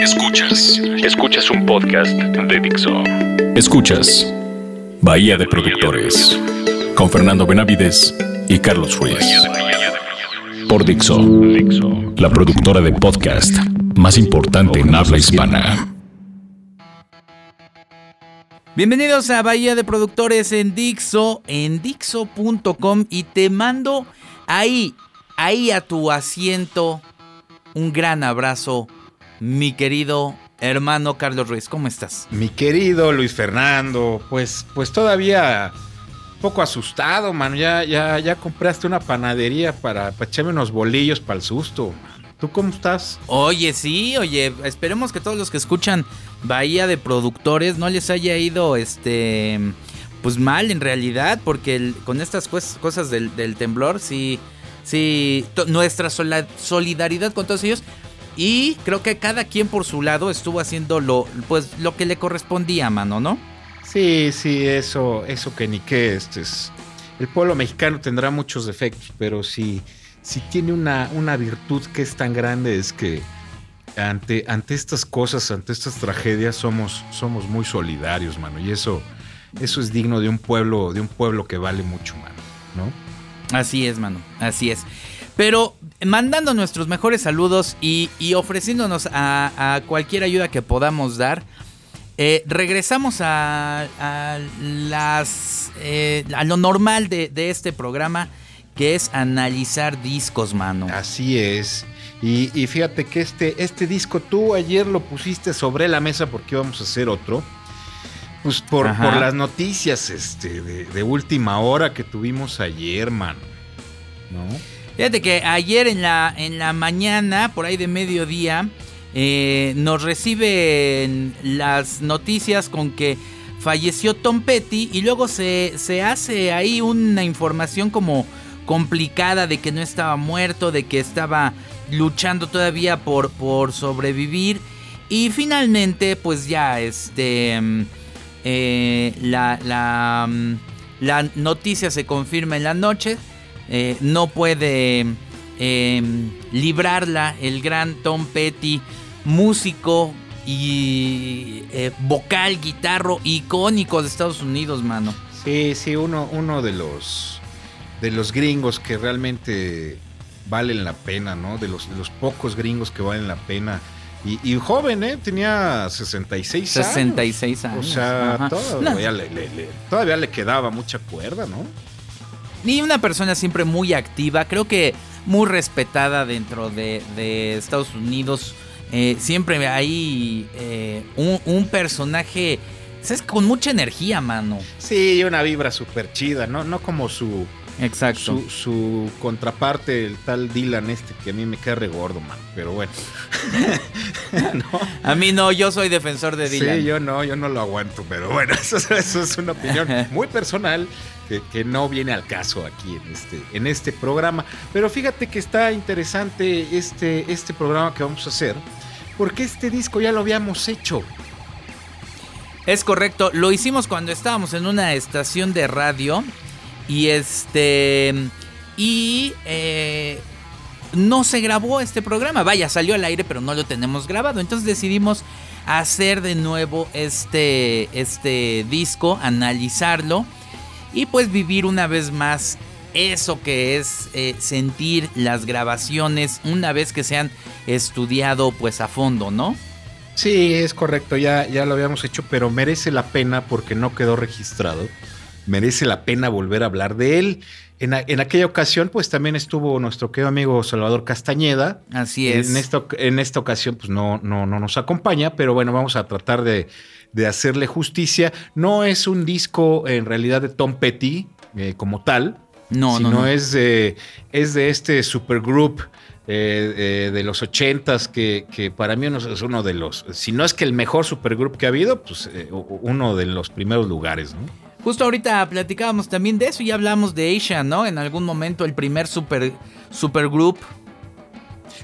Escuchas. Escuchas un podcast de Dixo. Escuchas Bahía de Productores con Fernando Benavides y Carlos Ruiz. Por Dixo, la productora de podcast más importante en habla hispana. Bienvenidos a Bahía de Productores en Dixo, en Dixo.com y te mando ahí, ahí a tu asiento un gran abrazo, mi querido hermano Carlos Ruiz. ¿Cómo estás? Mi querido Luis Fernando, pues, pues todavía un poco asustado, man. Ya, ya, ya compraste una panadería para, para echarme unos bolillos para el susto. ¿Tú cómo estás? Oye, sí, oye, esperemos que todos los que escuchan Bahía de Productores no les haya ido este pues mal en realidad, porque con estas cosas del, del temblor sí Sí, nuestra solidaridad con todos ellos. Y creo que cada quien por su lado estuvo haciendo lo, pues, lo que le correspondía, mano, ¿no? Sí, sí, eso, eso que ni qué. Este es, el pueblo mexicano tendrá muchos defectos, pero si, si tiene una, una virtud que es tan grande es que ante, ante estas cosas, ante estas tragedias, somos, somos muy solidarios, mano. Y eso, eso es digno de un pueblo, de un pueblo que vale mucho, mano, ¿no? Así es, mano, así es. Pero mandando nuestros mejores saludos y, ofreciéndonos a, cualquier ayuda que podamos dar, eh, regresamos a, las, eh, a lo normal de, este programa, que es analizar discos, mano. Así es. Y, fíjate que este, este disco tú ayer lo pusiste sobre la mesa porque íbamos a hacer otro. Pues por, las noticias este, de, última hora que tuvimos ayer, man. ¿No? Fíjate que ayer en la, en la mañana, por ahí de mediodía, eh, nos reciben las noticias con que falleció Tom Petty y luego se, se hace ahí una información como complicada de que no estaba muerto, de que estaba luchando todavía por, por sobrevivir. Y finalmente, pues ya, este eh, la, mm, la, noticia se confirma en la noche. Eh, no puede em, librarla el gran Tom Petty, músico y eh, vocal, guitarro icónico de Estados Unidos, mano. Sí, sí, uno, uno de los de los gringos que realmente valen la pena, ¿no? De los, de los pocos gringos que valen la pena y, joven, ¿eh? Tenía 66 años. 66 años. O sea, todavía, le, quedaba mucha cuerda, ¿no? Y una persona siempre muy activa, creo que muy respetada dentro de, Estados Unidos. Eh, siempre hay eh, un, personaje, ¿sabes? Con mucha energía, mano. Sí, una vibra súper chida, ¿no? No como su Exacto. Su, contraparte, el tal Dylan este, que a mí me queda regordo, man. Pero bueno. A mí no, yo soy defensor de Dylan. Sí, yo no, yo no lo aguanto. Pero bueno, eso, es una opinión muy personal que, no viene al caso aquí en este, en este programa. Pero fíjate que está interesante este, este programa que vamos a hacer. Porque este disco ya lo habíamos hecho. Es correcto, lo hicimos cuando estábamos en una estación de radio y este. Y. Eh, no se grabó este programa. Vaya, salió al aire, pero no lo tenemos grabado. Entonces decidimos hacer de nuevo este, este disco, analizarlo y pues vivir una vez más eso que es eh, sentir las grabaciones una vez que se han estudiado pues a fondo, ¿no? Sí, es correcto, ya, ya lo habíamos hecho, pero merece la pena porque no quedó registrado merece la pena volver a hablar de él. En, aquella ocasión, pues también estuvo nuestro querido amigo Salvador Castañeda. Así es. En esta, en esta ocasión, pues no, no, no nos acompaña, pero bueno, vamos a tratar de, hacerle justicia. No es un disco en realidad de Tom Petty eh, como tal. No, sino no, Es, de, es de este supergroup eh, eh, de los ochentas que, que, para mí es uno de los, si no es que el mejor supergroup que ha habido, pues uno de los primeros lugares, ¿no? Justo ahorita platicábamos también de eso y hablamos de Asia, ¿no? En algún momento el primer super, group.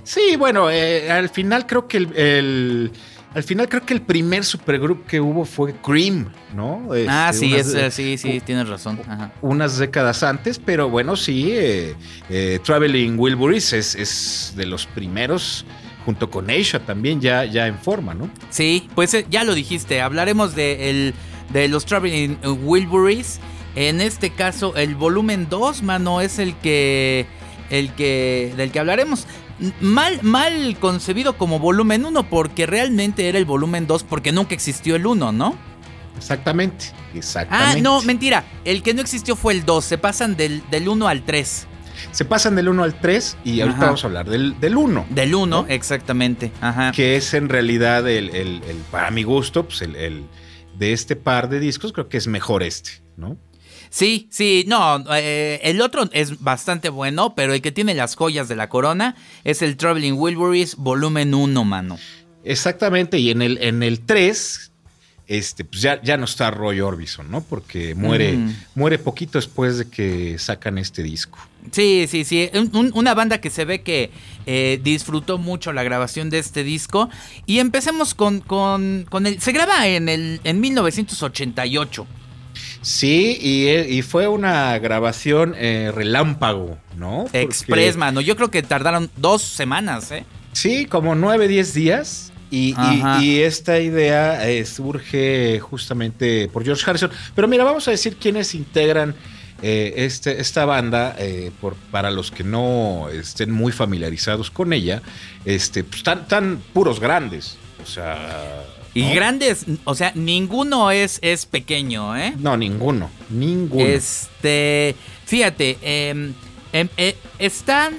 Sí, bueno, al final creo que el, al final creo que el primer supergroup que hubo fue Cream, ¿no? ah, este, sí, es, sí, sí, tienes razón. Unas décadas antes, pero bueno, sí, eh, eh, Traveling Wilburys es, es de los primeros junto con Asia también ya, ya en forma, ¿no? Sí, pues eh, ya lo dijiste, hablaremos de, de los Traveling Wilburys. En este caso, el volumen 2, mano, es el que, el que, del que hablaremos. Mal, mal concebido como volumen 1, porque realmente era el volumen 2, porque nunca existió el 1, ¿no? Exactamente, exactamente. Ah, no, mentira. El que no existió fue el 2. Se pasan del, del 1 al 3. Se pasan del 1 al 3 y ahorita vamos a hablar del, del 1. Del 1, exactamente. Ajá. Que es en realidad el, el, para mi gusto, pues el, el, de este par de discos, creo que es mejor este, ¿no? Sí, sí, no, eh, el otro es bastante bueno, pero el que tiene las joyas de la corona es el Traveling Wilburys volumen 1, mano. Exactamente, y en el, en el 3, este, pues ya, ya no está Roy Orbison, ¿no? Porque muere, muere poquito después de que sacan este disco. Sí, sí, sí. una banda que se ve que eh, disfrutó mucho la grabación de este disco. Y empecemos con, con, con el. Se graba en, el, en 1988. Sí, y, fue una grabación eh, relámpago, ¿no? Express, mano. Yo creo que tardaron dos semanas, ¿eh? Sí, como nueve, diez días. Y, esta idea eh, surge justamente por George Harrison. Pero mira, vamos a decir quiénes integran eh, este, esta banda, eh, por, para los que no estén muy familiarizados con ella, este, pues, tan, puros grandes. O sea. Y grandes, o sea, ninguno es, es pequeño, ¿eh? No, ninguno, ninguno. Este, fíjate, em, em, está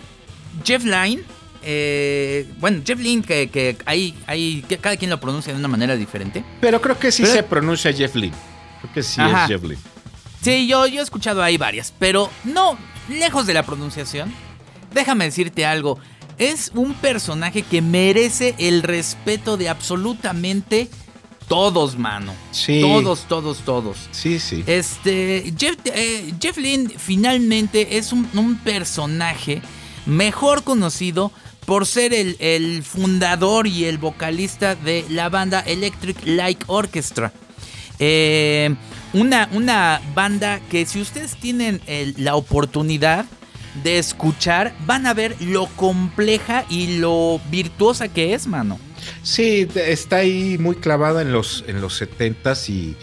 Jeff Line eh, bueno, Jeff Lynn, que, que hay, hay, que cada quien lo pronuncia de una manera diferente. Pero creo que sí se pronuncia Jeff Lynn. Creo que sí es Jeff Lynn. Sí, yo, yo he escuchado ahí varias, pero no, lejos de la pronunciación. Déjame decirte algo. Es un personaje que merece el respeto de absolutamente todos, mano. Sí. Todos, todos, todos. Sí, sí. Este, Jeff, eh, Jeff Lynn finalmente es un, un personaje mejor conocido por ser el, fundador y el vocalista de la banda Electric Light Orchestra. Eh, una, una, banda que si ustedes tienen la oportunidad de escuchar, van a ver lo compleja y lo virtuosa que es, mano. Sí, está ahí muy clavada en los, en los 70s y,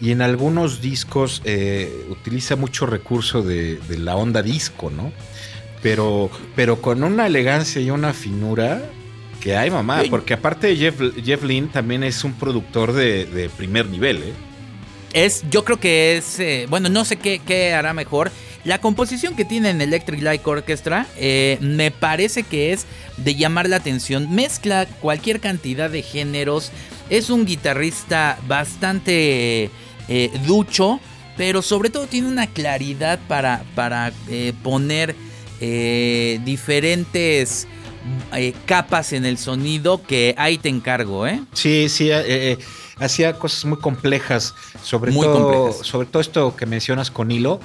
en algunos discos eh, utiliza mucho recurso de, de la onda disco, ¿no? pero, pero con una elegancia y una finura que hay, mamá. Porque aparte de Jeff, Jeff Lynn, también es un productor de, primer nivel, ¿eh? Es, yo creo que es, eh, bueno, no sé qué, hará mejor. La composición que tiene en Electric Light Orchestra eh, me parece que es de llamar la atención. Mezcla cualquier cantidad de géneros. Es un guitarrista bastante eh, ducho, pero sobre todo tiene una claridad para, para poner eh, diferentes eh, capas en el sonido que ahí te encargo, ¿eh? Sí, sí, eh, hacía cosas muy complejas, sobre, todo, sobre todo esto que mencionas con hilo.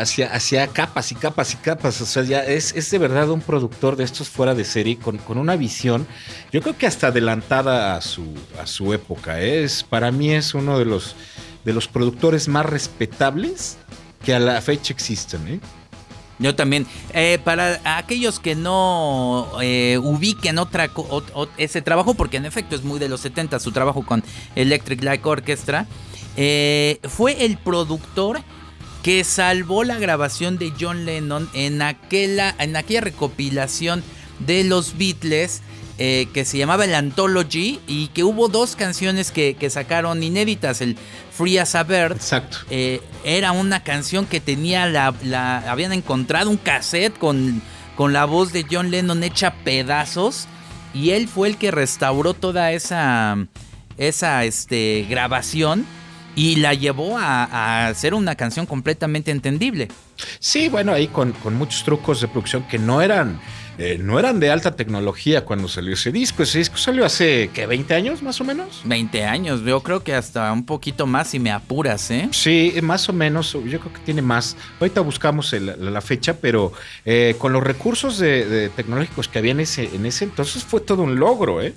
Hacía, hacía, capas y capas y capas. O sea, ya es, es de verdad un productor de estos fuera de serie con, con, una visión, yo creo que hasta adelantada a su, a su época. Es, para mí es uno de los, de los productores más respetables que a la fecha existen. ¿eh? Yo también. Eh, para aquellos que no eh, ubiquen otra, ese trabajo, porque en efecto es muy de los 70 su trabajo con Electric Light Orchestra, eh, fue el productor que salvó la grabación de John Lennon en aquella, en aquella recopilación de los Beatles eh, que se llamaba el Anthology y que hubo dos canciones que, sacaron inéditas, el Free as a Bird. Exacto. Eh, era una canción que tenía la, habían encontrado un cassette con, con la voz de John Lennon hecha pedazos y él fue el que restauró toda esa, esa este, grabación y la llevó a, hacer una canción completamente entendible. Sí, bueno, ahí con, con muchos trucos de producción que no eran eh, no eran de alta tecnología cuando salió ese disco. Ese disco salió hace, ¿qué? ¿20 años más o menos? 20 años, yo creo que hasta un poquito más si me apuras, ¿eh? Sí, más o menos, yo creo que tiene más. Ahorita buscamos la fecha, pero eh, con los recursos de, tecnológicos que había en ese, en ese entonces fue todo un logro, ¿eh?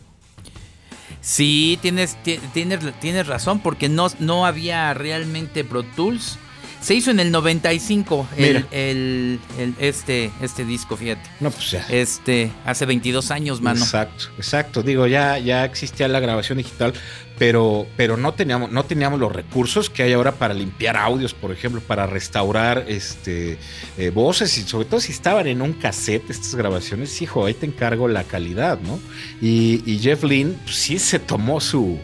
Sí, tienes, tienes, tienes razón, porque no, no había realmente Pro Tools Se hizo en el 95 el, el, este, este disco, fíjate. No, pues ya. Este, hace 22 años, mano. Exacto, exacto. Digo, ya, ya existía la grabación digital, pero, pero no, teníamos, no teníamos los recursos que hay ahora para limpiar audios, por ejemplo, para restaurar este, eh, voces y sobre todo si estaban en un cassette estas grabaciones, hijo, ahí te encargo la calidad, ¿no? Y, Jeff Lynne pues, sí se tomó su,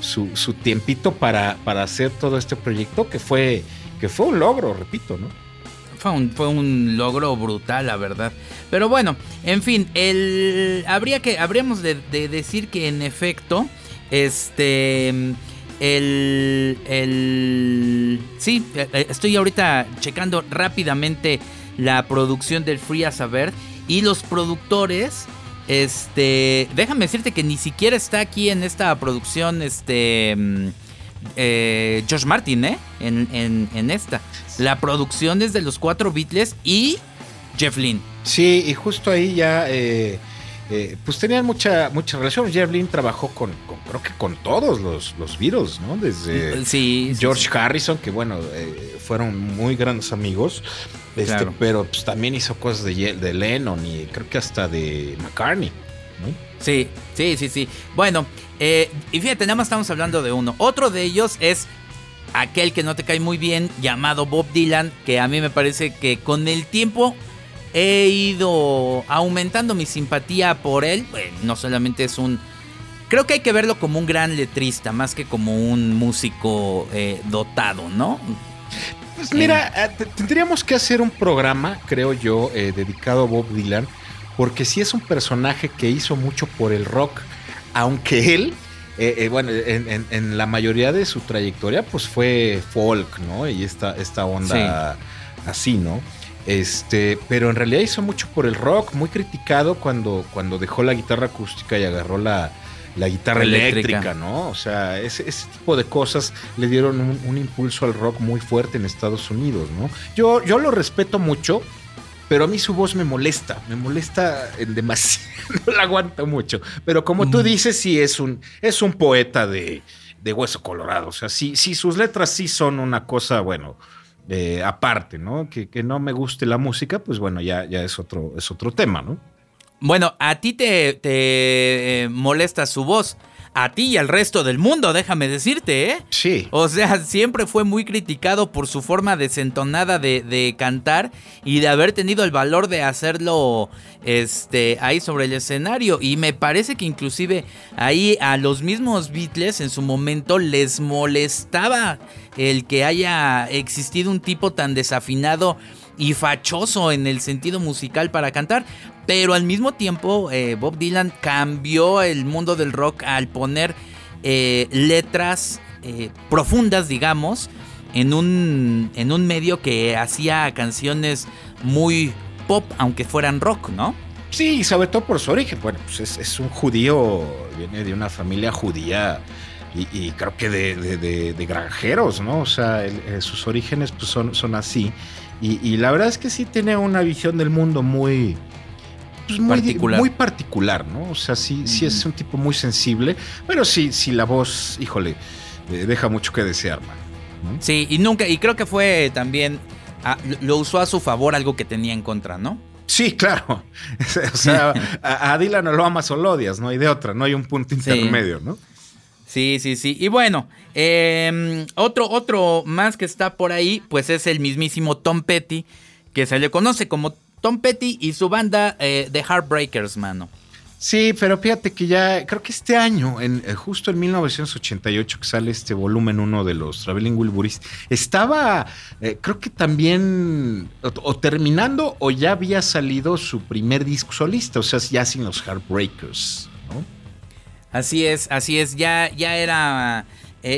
su, su tiempito para, para hacer todo este proyecto que fue que fue un logro, repito, ¿no? Fue un, fue un logro brutal, la verdad. Pero bueno, en fin, el, habría que, habríamos de, decir que en efecto, este, el, el, sí, eh, estoy ahorita checando rápidamente la producción del Free a Bird y los productores, este, déjame decirte que ni siquiera está aquí en esta producción, este eh, Josh Martin, ¿eh? En, esta. La producción es de los cuatro Beatles y Jeff Lynne. Sí, y justo ahí ya. Eh, eh, pues tenían mucha, mucha relación. Jeff Lynne trabajó con, creo que con todos los, los Beatles, ¿no? Desde George Harrison, que bueno, fueron muy grandes amigos. Este, pero pues también hizo cosas de, de Lennon y creo que hasta de McCartney. Sí, sí, sí, sí. Bueno, eh, y fíjate, nada más estamos hablando de uno. Otro de ellos es aquel que no te cae muy bien, llamado Bob Dylan, que a mí me parece que con el tiempo he ido aumentando mi simpatía por él. no solamente es un... Creo que hay que verlo como un gran letrista, más que como un músico eh, dotado, ¿no? Pues mira, eh, tendríamos que hacer un programa, creo yo, dedicado a Bob Dylan, porque sí es un personaje que hizo mucho por el rock aunque él, eh, eh, bueno, en, la mayoría de su trayectoria, pues fue folk, ¿no? Y esta, esta onda así, ¿no? Este, pero en realidad hizo mucho por el rock, muy criticado cuando, cuando dejó la guitarra acústica y agarró la, guitarra eléctrica. ¿no? O sea, ese, tipo de cosas le dieron un, un, impulso al rock muy fuerte en Estados Unidos, ¿no? Yo, yo lo respeto mucho, pero a mí su voz me molesta, me molesta demasiado, no la aguanto mucho. Pero como tú mm. dices, sí es un, es un poeta de, hueso colorado. O sea, sí, sí, sus letras sí son una cosa, bueno, eh, aparte, ¿no? Que, no me guste la música, pues bueno, ya, ya es, otro, es otro tema, ¿no? Bueno, a ti te, te eh, molesta su voz a ti y al resto del mundo, déjame decirte, ¿eh? Sí. O sea, siempre fue muy criticado por su forma desentonada de, de cantar y de haber tenido el valor de hacerlo este, ahí sobre el escenario. Y me parece que inclusive ahí a los mismos Beatles en su momento les molestaba el que haya existido un tipo tan desafinado y fachoso en el sentido musical para cantar. Pero al mismo tiempo, eh, Bob Dylan cambió el mundo del rock al poner eh, letras eh, profundas, digamos, en un, en un medio que hacía canciones muy pop, aunque fueran rock, ¿no? Sí, sobre todo por su origen. Bueno, pues es, un judío, viene de una familia judía y, creo que de, granjeros, ¿no? O sea, sus orígenes pues son, son así. Y, la verdad es que sí tiene una visión del mundo muy, pues muy particular. muy particular, ¿no? O sea, sí, sí es un tipo muy sensible, pero sí, sí la voz, híjole, eh, deja mucho que desear, man. Sí, y nunca, y creo que fue también, lo usó a su favor algo que tenía en contra, ¿no? Sí, claro. o sea, a, Dylan no lo amas o lo odias, no hay de otra, no hay un punto intermedio, ¿no? Sí, sí, sí. Y bueno, em, otro, otro más que está por ahí, pues es el mismísimo Tom Petty, que se le conoce como Tom Petty y su banda eh, The Heartbreakers, mano. Sí, pero fíjate que ya, creo que este año, en, eh, justo en 1988 que sale este volumen uno de los Traveling Wilburys, estaba, eh, creo que también, o, terminando o ya había salido su primer disco solista, o sea, ya sin los Heartbreakers, ¿no? Así es, así es, ya, ya era,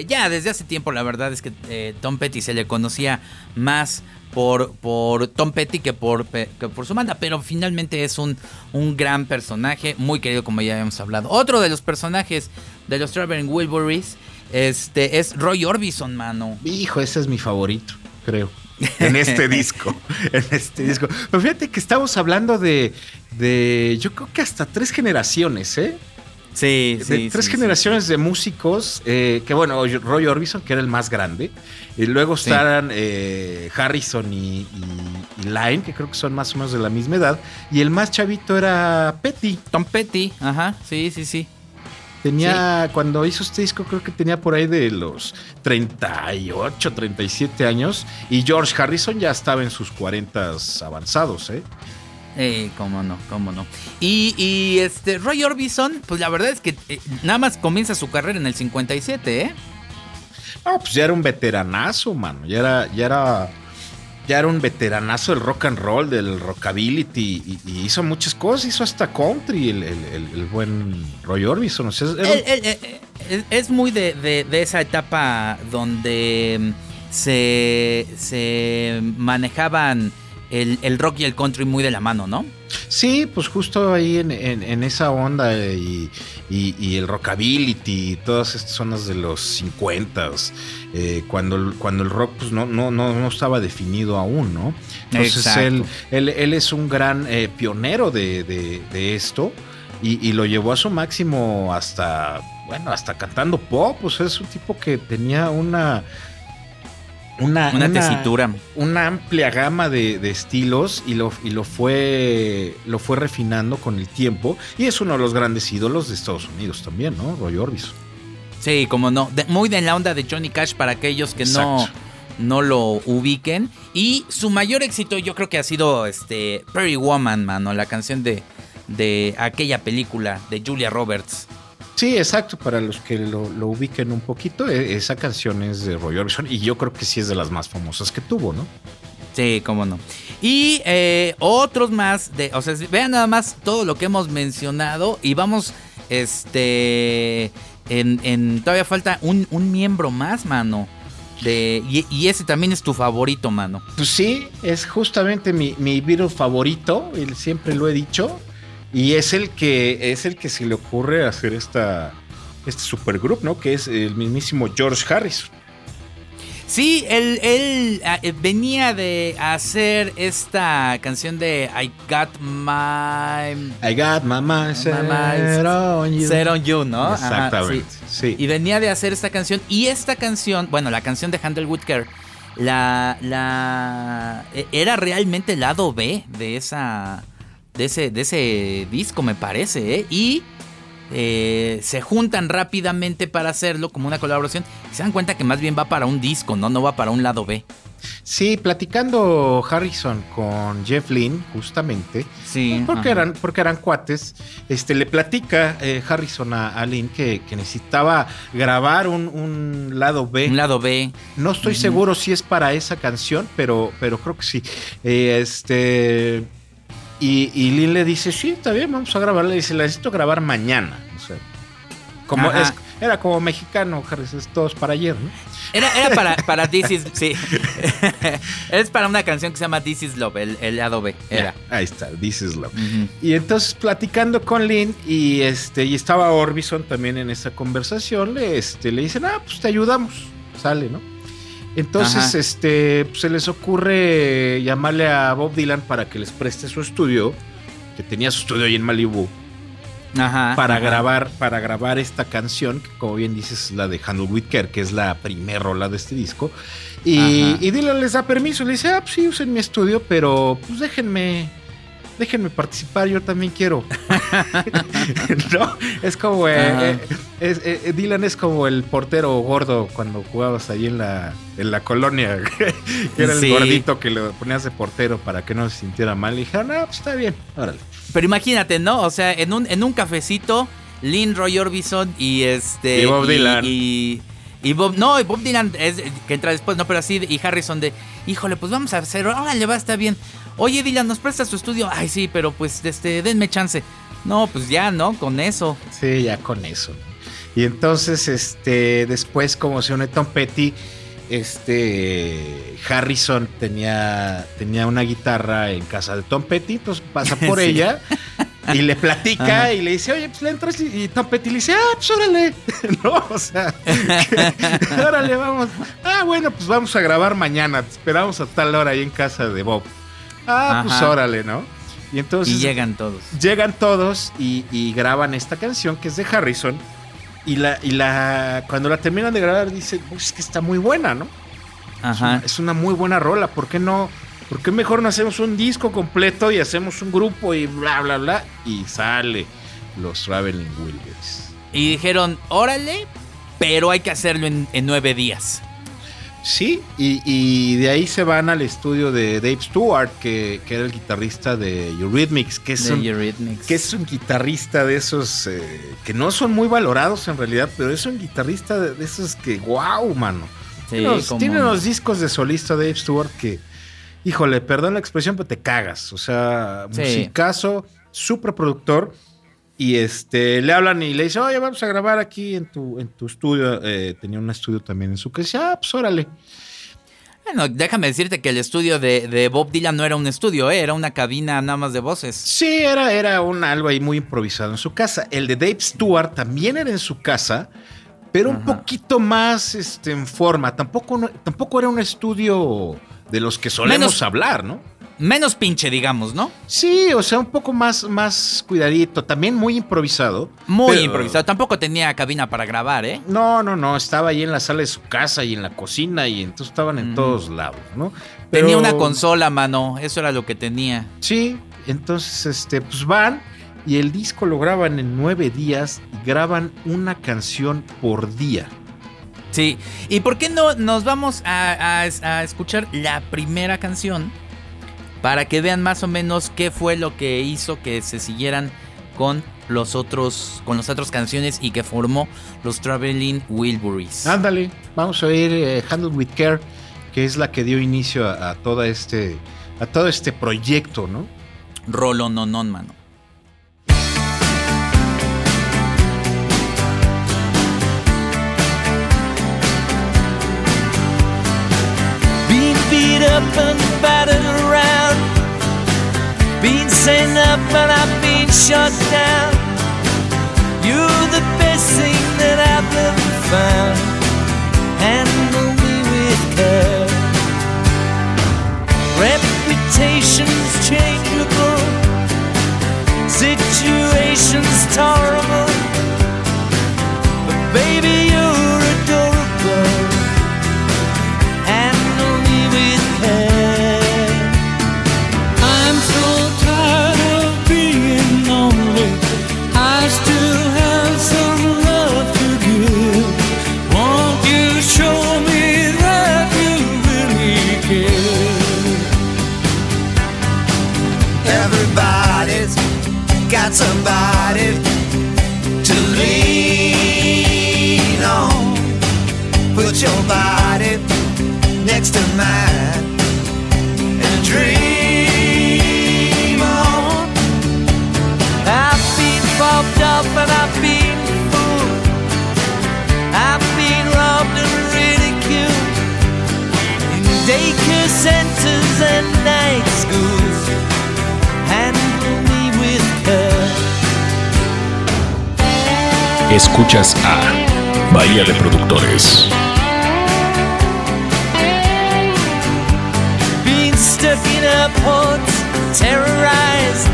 ya desde hace tiempo la verdad es que Tom Petty se le conocía más por, por Tom Petty que por, por su banda, pero finalmente es un, un gran personaje, muy querido como ya habíamos hablado. Otro de los personajes de los Traveling Wilburys este, es Roy Orbison, mano. Hijo, ese es mi favorito, creo. en este disco. En este disco. Pero fíjate que estamos hablando de, de. Yo creo que hasta tres generaciones, ¿eh? Sí, sí. tres generaciones de músicos, eh, que bueno, Roy Orbison, que era el más grande, y luego están eh, Harrison y, Line, que creo que son más o menos de la misma edad, y el más chavito era Petty. Tom Petty, ajá, sí, sí, sí. Tenía, cuando hizo este disco, creo que tenía por ahí de los 38, 37 años, y George Harrison ya estaba en sus 40 avanzados, ¿eh? Eh, cómo no, cómo no. Y, este Roy Orbison, pues la verdad es que eh, nada más comienza su carrera en el 57, ¿eh? No, pues ya era un veteranazo, mano. Ya era, ya era, ya era un veteranazo del rock and roll, del rockabilly y, hizo muchas cosas. Hizo hasta country el, buen Roy Orbison. es muy de, esa etapa donde mm, se, se manejaban el, rock y el country muy de la mano, ¿no? Sí, pues justo ahí en, esa onda y, el rockabilly y todas estas zonas de los 50 eh, cuando, cuando el rock pues, no, no, no, estaba definido aún, ¿no? Entonces él, él, es un gran eh, pionero de, esto y, lo llevó a su máximo hasta, bueno, hasta cantando pop, pues es un tipo que tenía una una, tesitura. Una amplia gama de, estilos y, lo, y lo, fue, lo fue refinando con el tiempo. Y es uno de los grandes ídolos de Estados Unidos también, ¿no? Roy Orbison. Sí, como no. muy de la onda de Johnny Cash para aquellos que no, no lo ubiquen. Y su mayor éxito yo creo que ha sido este Perry Woman, mano. La canción de, de aquella película de Julia Roberts. Sí, exacto. Para los que lo, ubiquen un poquito, e, esa canción es de Roy Orbison y yo creo que sí es de las más famosas que tuvo, ¿no? Sí, cómo no. Y eh, otros más, de, o sea, vean nada más todo lo que hemos mencionado y vamos, este, en, todavía falta un, miembro más, mano. De, y, ese también es tu favorito, mano. Pues sí, es justamente mi, mi virus favorito, siempre lo he dicho. Y es el que es el que se le ocurre hacer esta este supergroup, ¿no? Que es el mismísimo George Harrison. Sí, él, él ah, eh, venía de hacer esta canción de I Got My... I Got My Mind Set, on You. Set on You, ¿no? Exactamente, sí. Y venía de hacer esta canción. Y esta canción, bueno, la canción de Handel Whitaker, la, la... E, era realmente el lado B de esa de ese, de ese disco, me parece, ¿eh? Y eh, se juntan rápidamente para hacerlo como una colaboración y se dan cuenta que más bien va para un disco, ¿no? No va para un lado B. Sí, platicando Harrison con Jeff Lynne, justamente, sí, porque, eran, porque eran cuates, este, le platica eh, Harrison a, Lynn que, necesitaba grabar un, lado B. Un lado B. No estoy seguro si es para esa canción, pero, pero creo que sí. Eh, este, y, y Lynn le dice, sí, está bien, vamos a grabar. Le dice, la necesito grabar mañana. O sea, como era como mexicano, Harris, es todos para ayer, ¿no? Era, era para, para This is, sí. es para una canción que se llama This is Love, el, el lado B. Era. ahí está, This is Love. Y entonces platicando con Lynn y este y estaba Orbison también en esa conversación, le, este, le dicen, ah, pues te ayudamos. Sale, ¿no? Entonces, este, pues, se les ocurre llamarle a Bob Dylan para que les preste su estudio, que tenía su estudio ahí en Malibu. para grabar para grabar esta canción que como bien dices es la de Handle Whitaker que es la primera rola de este disco y, y, Dylan les da permiso le dice ah pues sí usen mi estudio pero pues déjenme déjenme participar, yo también quiero. ¿No? Es como, eh, eh, eh, Dylan es como el portero gordo cuando jugabas ahí en la, en la colonia, era el gordito que le ponías de portero para que no se sintiera mal. Y dijeron, ah, pues está bien, órale. Pero imagínate, ¿no? O sea, en un, en un cafecito, Lynn Roy Orbison y este... Y Bob Dylan. Y, y Bob, no, Bob Dylan es que entra después, no, pero así, y Harrison de, híjole, pues vamos a hacer, órale, va, a estar bien. Oye, Dylan, ¿nos prestas tu estudio? Ay, sí, pero pues, este, denme chance. No, pues ya, ¿no? Con eso. Sí, ya con eso. Y entonces, este, después, como se une Tom Petty, este, Harrison tenía, tenía una guitarra en casa de Tom Petty, entonces pasa por ella y le platica y le dice, oye, pues le entras y, Tom Petty le dice, ah, pues órale, no, o sea, órale, vamos. Ah, bueno, pues vamos a grabar mañana, te esperamos a tal hora ahí en casa de Bob. Ah, pues órale, ¿no? Y entonces. Y llegan todos. Llegan todos y, y graban esta canción que es de Harrison. Y la, y la. Cuando la terminan de grabar, dice, pues es que está muy buena, ¿no? Ajá. Es una, es una muy buena rola. ¿Por qué no? ¿Por qué mejor no hacemos un disco completo y hacemos un grupo y bla, bla, bla? Y sale los Traveling Wilburys. Y dijeron, órale, pero hay que hacerlo en, en nueve días. Sí, y, y de ahí se van al estudio de Dave Stewart, que, que era el guitarrista de Eurythmics, que es, De un, Eurythmics. que es un guitarrista de esos eh, que no son muy valorados en realidad, pero es un guitarrista de, esos que, wow, mano. Sí, tiene, unos, tiene discos de solista Dave Stewart que, híjole, perdón la expresión, pero te cagas. O sea, Sí. musicazo, súper productor. Y este, le hablan y le dicen, oye, vamos a grabar aquí en tu, en tu estudio. Eh, tenía un estudio también en su casa. Ah, pues órale. Bueno, déjame decirte que el estudio de, de Bob Dylan no era un estudio, ¿eh? era una cabina nada más de voces. Sí, era, era un algo ahí muy improvisado en su casa. El de Dave Stewart también era en su casa, pero un poquito más este, en forma. Tampoco, tampoco era un estudio de los que solemos Menos- hablar, ¿no? Menos pinche, digamos, ¿no? Sí, o sea, un poco más, más cuidadito. También muy improvisado. Muy pero- improvisado. Tampoco tenía cabina para grabar, ¿eh? No, no, no. Estaba ahí en la sala de su casa y en la cocina y entonces estaban en Mm. todos lados, ¿no? Tenía una consola, mano. Eso era lo que tenía. Sí, entonces, este, pues van y el disco lo graban en nueve días y graban una canción por día. Sí. ¿Y por qué no nos vamos a, a- a escuchar la primera canción? Para que vean más o menos qué fue lo que hizo que se siguieran con los otros, con las otras canciones y que formó los Traveling Wilburys. Ándale, vamos a oír eh, Handle with Care, que es la que dio inicio a, a toda este, a todo este proyecto, ¿no? Rolo no non, mano. Being beat up and battered around. Being sent up and I've been shot down. You're the best thing that I've ever found. Handle me with care. Reputations changeable. Situations tolerable. But baby, your body next to mine and dream on. I've been fobbed up and I've been fooled. I've been robbed and ridiculed in daycare centers and night schools. Handle me with care. Escuchas a Bahía de Productores. In airports, terrorized,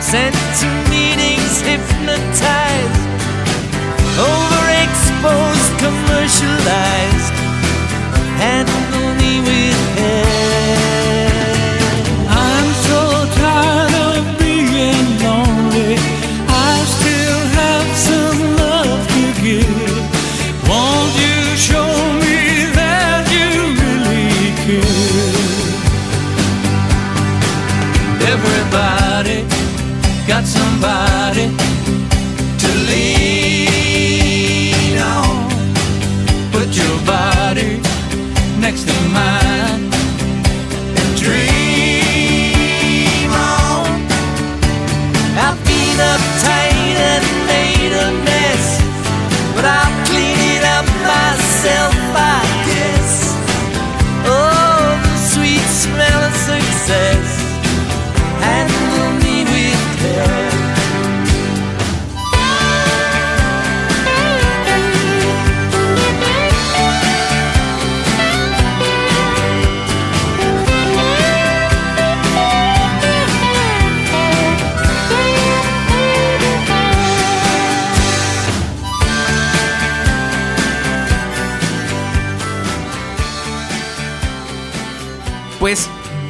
sent to meetings, hypnotized, overexposed, commercialized. Handle me with care. Somebody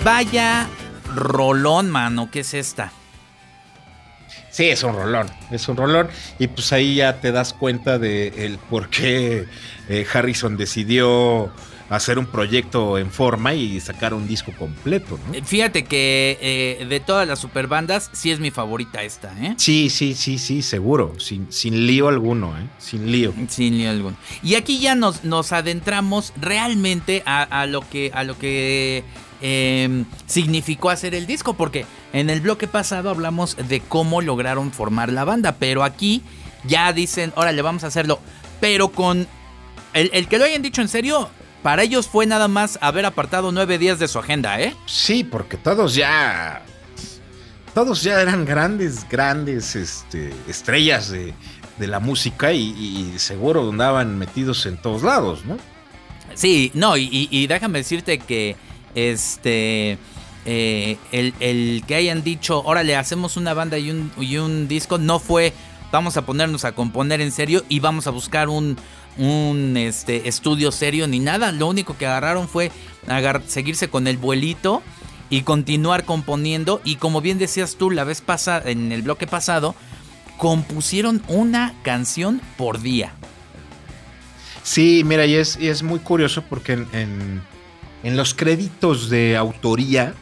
vaya rolón, mano, ¿qué es esta? Sí, es un rolón, es un rolón. Y pues ahí ya te das cuenta de el por qué eh, Harrison decidió hacer un proyecto en forma y sacar un disco completo, ¿no? Eh, Fíjate que eh, de todas las superbandas, sí es mi favorita esta, ¿eh? Sí, sí, sí, sí, seguro. Sin, sin lío alguno, ¿eh? Sin lío. Sin lío alguno. Y aquí ya nos, nos adentramos realmente a, a lo que, a lo que eh, significó hacer el disco, porque en el bloque pasado hablamos de cómo lograron formar la banda, pero aquí ya dicen, órale, vamos a hacerlo. Pero con el, el que lo hayan dicho en serio, para ellos fue nada más haber apartado nueve días de su agenda, ¿eh? Sí, porque todos ya. Todos ya eran grandes, grandes este, estrellas de, de la música y, y seguro andaban metidos en todos lados, ¿no? Sí, no, y, y- y déjame decirte que este eh, el, el que hayan dicho, órale, hacemos una banda y un, y un disco, no fue vamos a ponernos a componer en serio y vamos a buscar un, un este, estudio serio ni nada. Lo único que agarraron fue seguirse con el vuelito y continuar componiendo. Y como bien decías tú la vez pasada, en el bloque pasado, compusieron una canción por día. Sí, mira, y es, y es muy curioso porque en- en los créditos de autoría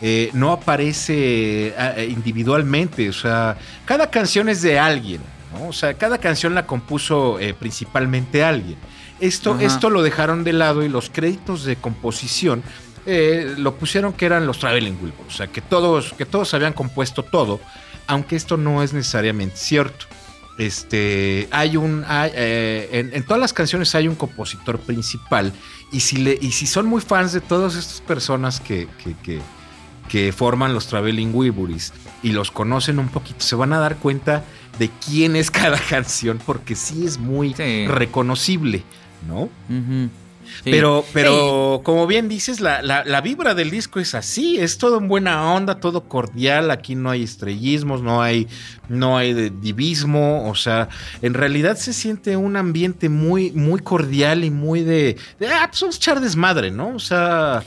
eh, no aparece ah, individualmente. O sea, cada canción es de alguien, ¿no? O sea, cada canción la compuso eh, principalmente alguien. Esto, Ajá. esto lo dejaron de lado y los créditos de composición eh, lo pusieron que eran los Traveling Wilburys. O sea, que todos, que todos habían compuesto todo, aunque esto no es necesariamente cierto. Este, hay un, hay, eh, en, en todas las canciones hay un compositor principal y si, le, y si son muy fans de todas estas personas que, que, que, que forman los Traveling Wilburys y los conocen un poquito, se van a dar cuenta de quién es cada canción porque sí es muy Sí. reconocible, ¿no? Ujú. Sí. Pero, pero como bien dices, la, la- la vibra del disco es así, es todo en buena onda, todo cordial, aquí no hay estrellismos, no hay, no hay divismo, o sea, en realidad se siente un ambiente muy, muy cordial y muy de, de ah, pues vamos a echar desmadre, ¿no? O sea,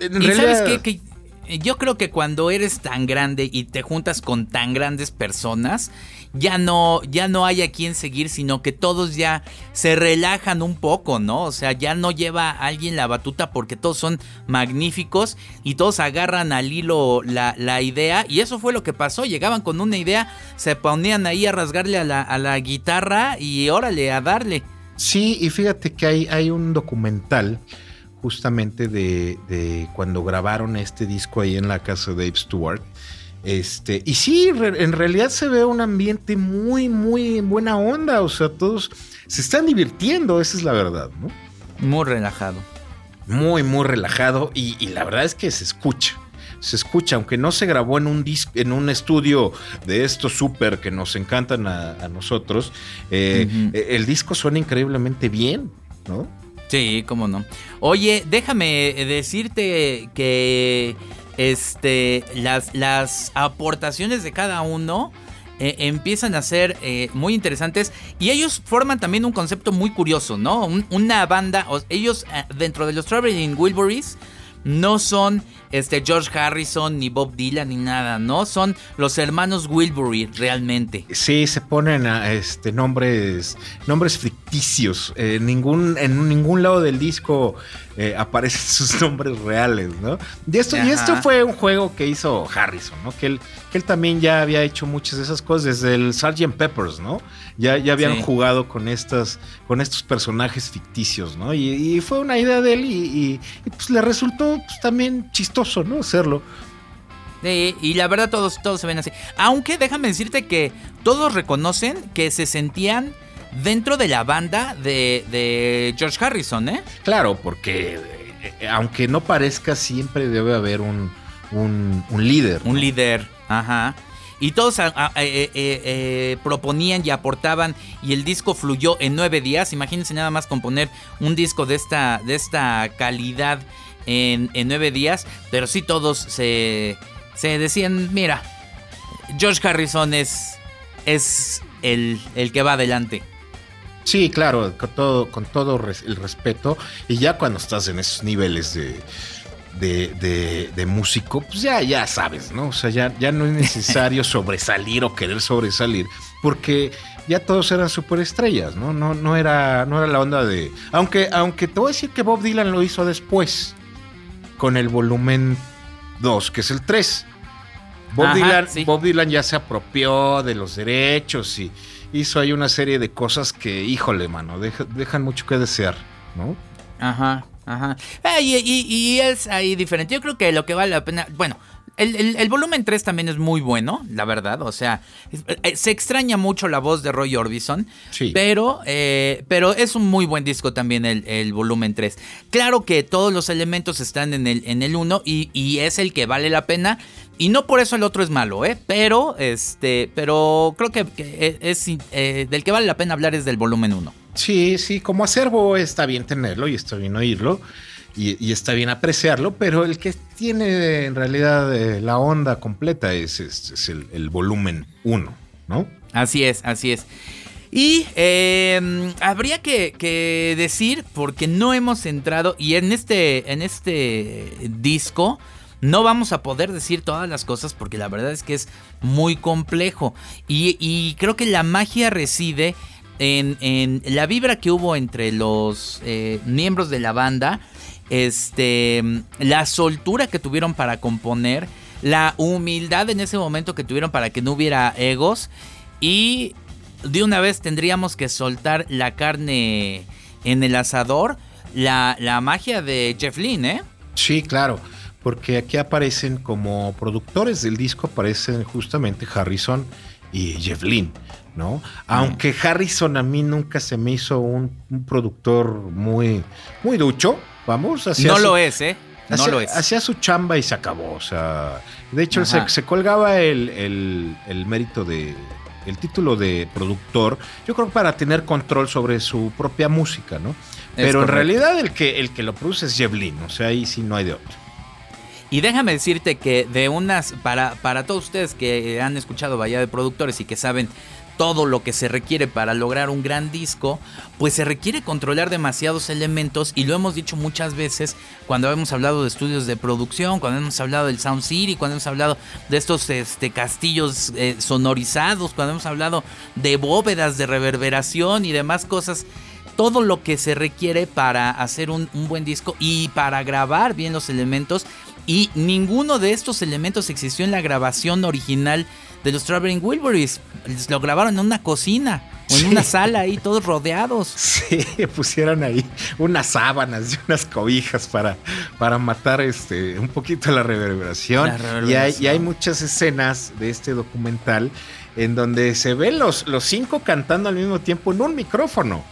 en Y realidad- sabes qué? Que yo creo que cuando eres tan grande y te juntas con tan grandes personas, ya no, ya no hay a quien seguir, sino que todos ya se relajan un poco, ¿no? O sea, ya no lleva a alguien la batuta porque todos son magníficos y todos agarran al hilo la, la idea. Y eso fue lo que pasó. Llegaban con una idea, se ponían ahí a rasgarle a la, a la guitarra y órale, a darle. Sí, y fíjate que hay, hay un documental justamente de, de cuando grabaron este disco ahí en la casa de Dave Stewart. Este, y sí, re- en realidad se ve un ambiente muy, muy en buena onda. O sea, todos se están divirtiendo, esa es la verdad, ¿no? Muy relajado. Muy, muy relajado. Y, y la verdad es que se escucha. Se escucha, aunque no se grabó en un disco, en un estudio de estos súper que nos encantan a, a nosotros. eh, eh, El disco suena increíblemente bien, ¿no? Sí, cómo no. Oye, déjame decirte que este las, las aportaciones de cada uno eh, empiezan a ser eh, muy interesantes y ellos forman también un concepto muy curioso, ¿no? Un- una banda, ellos eh, dentro de los Traveling Wilburys no son este George Harrison ni Bob Dylan ni nada, ¿no? Son los hermanos Wilbury realmente. Sí, se ponen a, este, nombres, nombres ficticios. Eh, ningún, en ningún lado del disco eh, aparecen sus nombres reales, ¿no? Y esto, y esto fue un juego que hizo Harrison, ¿no? Que él, que él también ya había hecho muchas de esas cosas desde el Sgt. Peppers, ¿no? Ya, ya habían Sí. jugado con, estas, con estos personajes ficticios, ¿no? Y, y fue una idea de él y, y- y, pues le resultó pues, también chistoso, ¿no? Hacerlo. Sí, y la verdad todos, todos se ven así. Aunque déjame decirte que todos reconocen que se sentían dentro de la banda de, de George Harrison, ¿eh? Claro, porque eh, eh, aunque no parezca, siempre debe haber un, un- un líder. Un líder, ajá. Y todos a- a- eh, eh, eh, proponían y aportaban y el disco fluyó en nueve días. Imagínense nada más componer un disco de esta, de esta calidad en, en nueve días. Pero sí todos se, se decían, mira, George Harrison es, es el, el que va adelante. Sí, claro, con todo, con todo el respeto. Y ya cuando estás en esos niveles de, de, de, músico, pues ya, ya sabes, ¿no? O sea, ya, ya no es necesario sobresalir o querer sobresalir, porque ya todos eran superestrellas, ¿no? No, no, era, no era la onda de... Aunque, aunque te voy a decir que Bob Dylan lo hizo después, con el volumen 2, que es el 3. Bob, Dylan, Bob Dylan ya se apropió de los derechos y hizo ahí una serie de cosas que, híjole, mano, dejan mucho que desear, ¿no? Ajá, ajá. Ah, y, es ahí diferente. Yo creo que lo que vale la pena, bueno, el, volumen 3 también es muy bueno, la verdad. O sea, eh, se extraña mucho la voz de Roy Orbison. Sí. Pero, eh, pero es un muy buen disco también el, volumen 3. Claro que todos los elementos están en el, en el 1 y, es el que vale la pena. Y no por eso el otro es malo, ¿eh? Pero, este, pero creo que, es, eh, del que vale la pena hablar es del volumen 1. Sí, sí, como acervo está bien tenerlo y está bien oírlo y, está bien apreciarlo, pero el que tiene en realidad eh, la onda completa es, el, volumen 1, ¿no? Así es, así es. Y em, habría que, decir, porque no hemos entrado, y en este, en este disco no vamos a poder decir todas las cosas, porque la verdad es que es muy complejo. Y, creo que la magia reside en, la vibra que hubo entre los eh, miembros de la banda este, la soltura que tuvieron para componer, la humildad en ese momento que tuvieron para que no hubiera egos y de una vez tendríamos que soltar la carne en el asador, la, magia de Jeff Lynne, ¿eh? Sí, claro, porque aquí aparecen como productores del disco, aparecen justamente Harrison y Jeff Lynne. ¿no? Mm. Aunque Harrison a mí nunca se me hizo un, productor muy, muy ducho, vamos. no lo es, ¿eh? No lo es. Hacía su chamba y se acabó, o sea, de hecho se, colgaba el, mérito de, el título de productor, yo creo para tener control sobre su propia música, ¿no? Pero en realidad el que, el que lo produce es Jevlin, o sea, ahí sí no hay de otro. Y déjame decirte que de unas, para, para todos ustedes que han escuchado Bahía de Productores y que saben todo lo que se requiere para lograr un gran disco, pues se requiere controlar demasiados elementos y lo hemos dicho muchas veces cuando hemos hablado de estudios de producción, cuando hemos hablado del Sound City, cuando hemos hablado de estos este, castillos eh, sonorizados, cuando hemos hablado de bóvedas de reverberación y demás cosas todo lo que se requiere para hacer un, un, buen disco y para grabar bien los elementos. Y ninguno de estos elementos existió en la grabación original de los Traveling Wilburys. Lo grabaron en una cocina o en una sala ahí, todos rodeados. Sí, pusieron ahí unas sábanas y unas cobijas para, para matar este, un poquito la reverberación. Y, hay, muchas escenas de este documental en donde se ven los, los cinco cantando al mismo tiempo en un micrófono.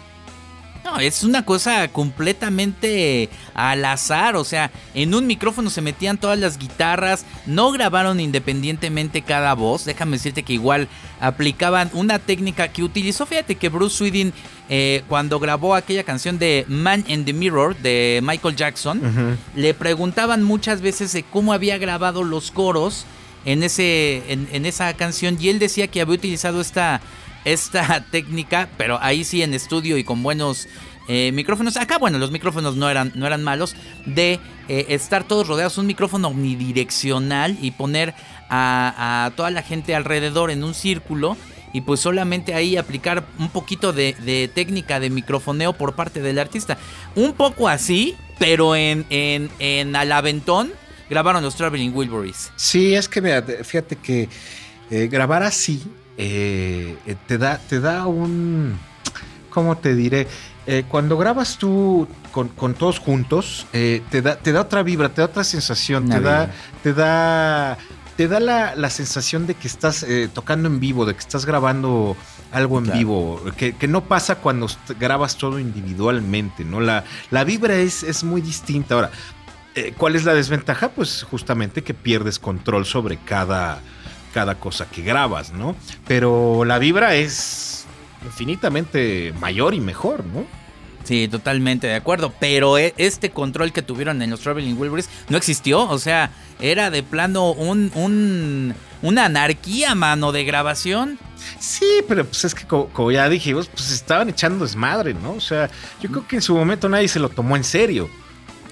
No, es una cosa completamente al azar. O sea, en un micrófono se metían todas las guitarras. No grabaron independientemente cada voz. Déjame decirte que igual aplicaban una técnica que utilizó. Fíjate que Bruce Sweden, eh, cuando grabó aquella canción de Man in the Mirror de Michael Jackson, le preguntaban muchas veces de cómo había grabado los coros en, ese, en esa canción. Y él decía que había utilizado esta esta técnica, pero ahí sí en estudio y con buenos eh, micrófonos. Acá, bueno, los micrófonos no eran, no eran malos. De eh, estar todos rodeados, un micrófono omnidireccional y poner a, toda la gente alrededor en un círculo. Y pues solamente ahí aplicar un poquito de, técnica de microfoneo por parte del artista. Un poco así, pero en, en, en al aventón grabaron los Traveling Wilburys. Sí, es que fíjate que eh, grabar así eh, eh, te, da, te da un, ¿cómo te diré? Eh, cuando grabas tú con, todos juntos, te, da, te da otra vibra, te da otra sensación, te da, te da, te da la, sensación de que estás tocando en vivo, de que estás grabando algo en vivo, que, no pasa cuando grabas todo individualmente, ¿no? La, la vibra es, es muy distinta. Ahora, ¿cuál es la desventaja? Pues justamente que pierdes control sobre cada cada cosa que grabas, ¿no? Pero la vibra es infinitamente mayor y mejor, ¿no? Sí, totalmente de acuerdo. Pero e, este control que tuvieron en los Traveling Wilburys no existió. O sea, era de plano un, un, una anarquía, mano, de grabación. Sí, pero pues es que como, ya dijimos, pues estaban echando desmadre, ¿no? O sea, yo creo que en su momento nadie se lo tomó en serio.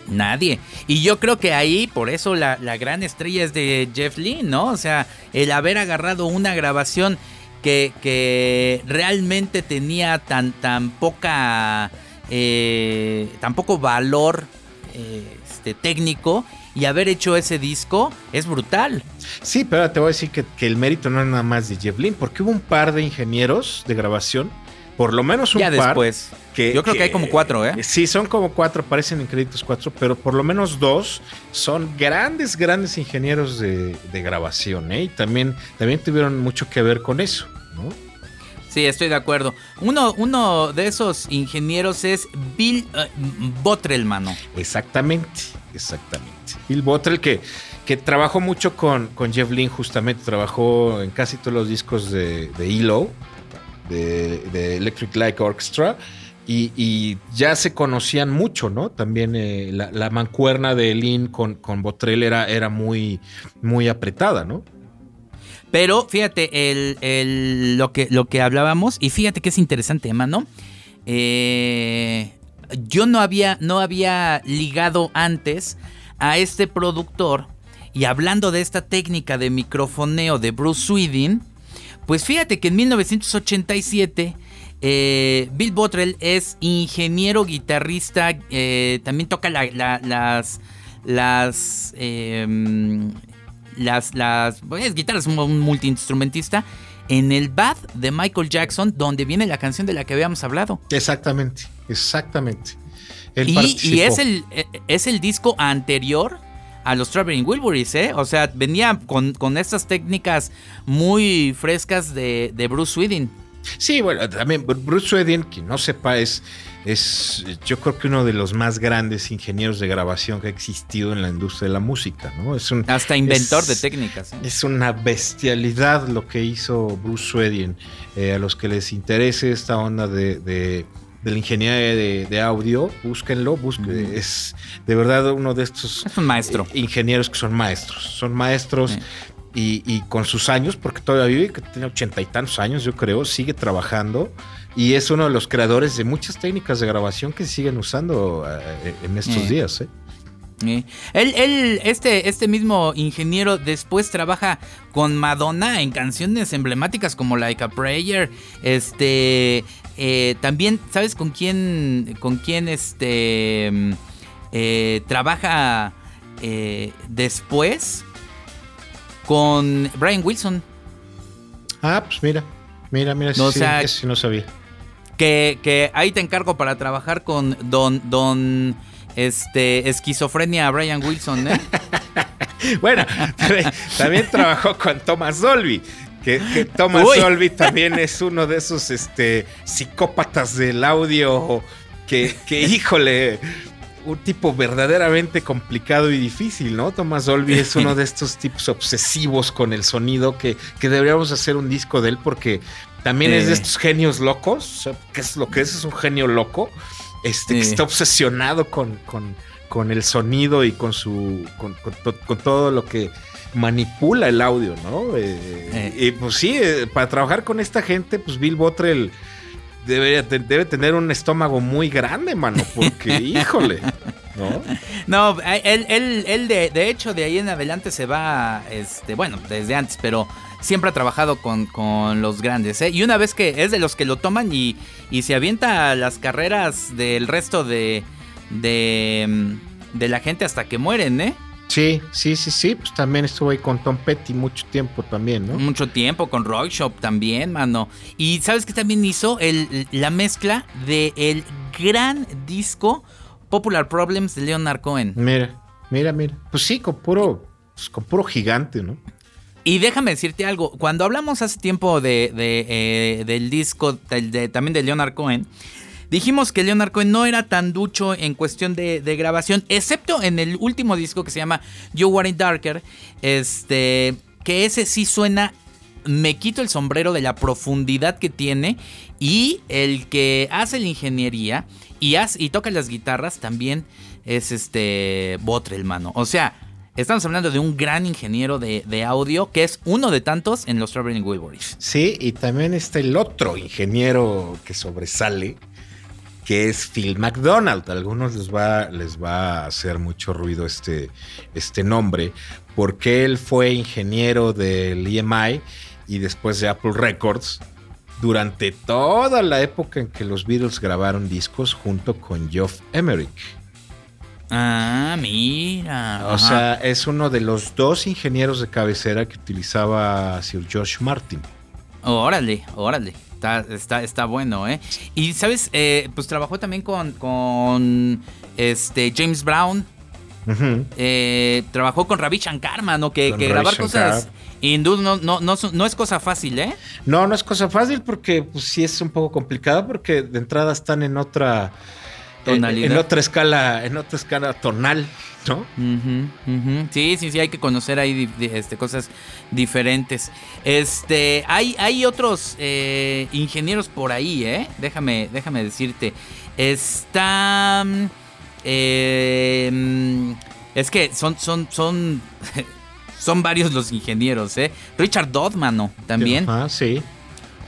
Nadie. Y yo creo que ahí, por eso la, gran estrella es de Jeff Lee, ¿no? O sea, el haber agarrado una grabación que, que realmente tenía tan, tan poca. Eh, tan poco valor eh, este, técnico y haber hecho ese disco es brutal. Sí, pero te voy a decir que, que el mérito no es nada más de Jeff Lynne, porque hubo un par de ingenieros de grabación por lo menos un ya par. después. Que, Yo creo que, hay como cuatro, ¿eh? Sí, son como cuatro, aparecen en créditos cuatro, pero por lo menos dos son grandes, grandes ingenieros de, grabación, ¿eh? Y también, también tuvieron mucho que ver con eso, ¿no? Sí, estoy de acuerdo. Uno, uno de esos ingenieros es Bill uh, Bottrell, mano. Exactamente, exactamente. Bill Bottrell que, que trabajó mucho con, con Jeff Lynne, justamente trabajó en casi todos los discos de, de ELO de, Electric Light Orchestra. Y, ya se conocían mucho, ¿no? También eh, la, mancuerna de Lynn con, con Botrell era, era muy, muy apretada, ¿no? Pero fíjate, el, lo, que, lo que hablábamos, y fíjate que es interesante, mano. Eh, yo no había, no había ligado antes a este productor, y hablando de esta técnica de microfoneo de Bruce Sweden, pues fíjate que en 1987 eh, Bill Bottrell es ingeniero guitarrista, eh, también toca las las em, las las pues, guitarras, un multiinstrumentista en el Bad de Michael Jackson, donde viene la canción de la que habíamos hablado. Exactamente, exactamente. y, es el es el disco anterior a los Traveling Wilburys, ¿eh? O sea, venía con, con estas técnicas muy frescas de, Bruce Sweden. Sí, bueno, también Bruce Sweden, quien no sepa, es, es yo creo que uno de los más grandes ingenieros de grabación que ha existido en la industria de la música, ¿no? Es un, Hasta inventor de técnicas. ¿eh? Es una bestialidad lo que hizo Bruce Sweden. Eh, a los que les interese esta onda de de la ingeniería de, audio, búsquenlo, búsquenlo. Es de verdad uno de estos es un maestro. Eh, ingenieros que son maestros. Son maestros y, con sus años, porque todavía vive, que tiene ochenta y tantos años, yo creo, sigue trabajando y es uno de los creadores de muchas técnicas de grabación que siguen usando eh, en estos días. ¿eh? Él, él, este, este mismo ingeniero después trabaja con Madonna en canciones emblemáticas como Like a Prayer. Este, eh, también, ¿sabes con quién, con quién este, eh, trabaja eh, después? Con Brian Wilson. Ah, pues mira, mira, mira, no, sí, no sabía. Que, que ahí te encargo para trabajar con Don, Don este, esquizofrenia a Brian Wilson, ¿eh? bueno, también trabajó con Thomas Dolby. Que, Thomas Dolby también es uno de esos este, psicópatas del audio que, que, híjole, un tipo verdaderamente complicado y difícil, ¿no? Thomas Dolby es uno de estos tipos obsesivos con el sonido que, que deberíamos hacer un disco de él porque también es de estos genios locos. ¿Qué es lo que es? Es un genio loco este, que está obsesionado con, con, el sonido y con su con, todo lo que manipula el audio, ¿no? Eh, eh. Y pues sí, eh, para trabajar con esta gente, pues Bill Bottrell debe, debe tener un estómago muy grande, mano, porque híjole. ¿No? No, él, él, él de, de, hecho de ahí en adelante se va, este, bueno, desde antes, pero siempre ha trabajado con, los grandes. ¿eh? Y una vez que es de los que lo toman y, y se avienta las carreras del resto de, de, de, la gente hasta que mueren, ¿eh? Sí, sí, sí, sí. Pues también estuvo ahí con Tom Petty mucho tiempo también, ¿no? Mucho tiempo, con Roy Shop también, mano. Y ¿sabes qué también hizo? El, la mezcla del el gran disco Popular Problems de Leonard Cohen. Mira, mira, mira. Pues sí, con puro, pues con puro gigante, ¿no? Y déjame decirte algo, cuando hablamos hace tiempo de, eh, del disco también de Leonard Cohen, dijimos que Leonard Cohen no era tan ducho en cuestión de, grabación, excepto en el último disco que se llama You Were Darker, este, que ese sí suena me quito el sombrero de la profundidad que tiene y el que hace la ingeniería y, hace, y toca las guitarras también es este Botre, el mano. O sea, Estamos hablando de un gran ingeniero de, audio que es uno de tantos en los Traveling Wilburys. Sí, y también está el otro ingeniero que sobresale, que es Phil McDonald. A algunos les va, les va a hacer mucho ruido este, este nombre, porque él fue ingeniero del EMI y después de Apple Records durante toda la época en que los Beatles grabaron discos junto con Geoff Emerick. Ah, mira. O sea, es uno de los dos ingenieros de cabecera que utilizaba Sir George Martin. Órale, órale. Está, está, está bueno, ¿eh? Y, ¿sabes? Eh, pues trabajó también con, con este, James Brown. Eh, trabajó con Ravi Shankar, mano, que, que grabar cosas hindú no, no, no, no, es cosa fácil, ¿eh? No, no es cosa fácil porque pues, sí es un poco complicado porque de entrada están en otra en, otra escala, en otra escala tonal, ¿no? Sí, sí, sí, hay que conocer ahí este, cosas diferentes. Este, hay, hay otros eh, ingenieros por ahí, ¿eh? Déjame, déjame decirte. Está. Eh, es que son, son, son. son varios los ingenieros, ¿eh? Richard Dodd, mano, también. Ah, sí.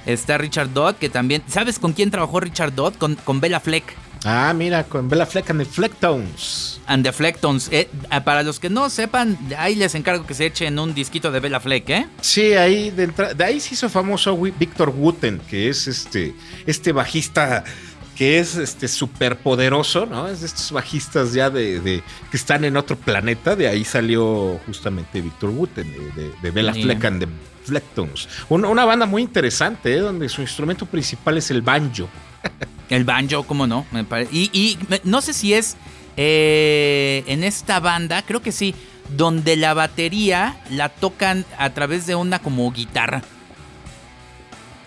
Está Richard Dodd, que también. ¿Sabes con quién trabajó Richard Dodd? Con, con Bella Fleck. Ah, mira, con Bella Fleck and the Flecktones. And the Flecktones. Eh, ah, para los que no sepan, ahí les encargo que se echen un disquito de Bella Fleck, ¿eh? Sí, ahí de, de ahí se hizo famoso Víctor Wooten, que es este, este bajista que es este súper poderoso, ¿no? Es de estos bajistas ya de, que están en otro planeta. De ahí salió justamente Víctor Wooten, de, Bella Fleck and the Flecktones. Una, una banda muy interesante, ¿eh? donde su instrumento principal es el banjo. El banjo, ¿cómo no? Me y, no sé si es eh, en esta banda, creo que sí, donde la batería la tocan a través de una como guitarra.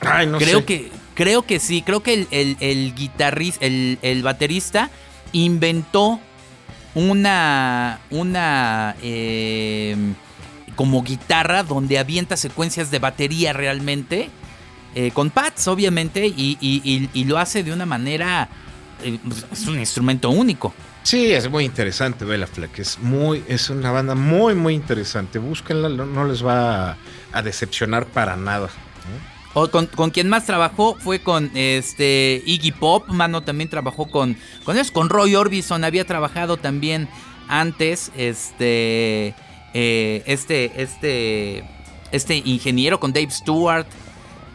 Ay, no creo sé. que Creo que sí, creo que el, guitarrista, el, baterista inventó una, una eh, como guitarra donde avienta secuencias de batería realmente eh, con pads, obviamente, y, lo hace de una manera. Eh, pues, es un instrumento único. Sí, es muy interesante Bella Fleck. Es, muy, es una banda muy, muy interesante. Búsquenla, no les va a, decepcionar para nada. O con, quien más trabajó fue con este Iggy Pop, mano también trabajó con con ellos, con Roy Orbison había trabajado también antes este eh, este este este ingeniero con Dave Stewart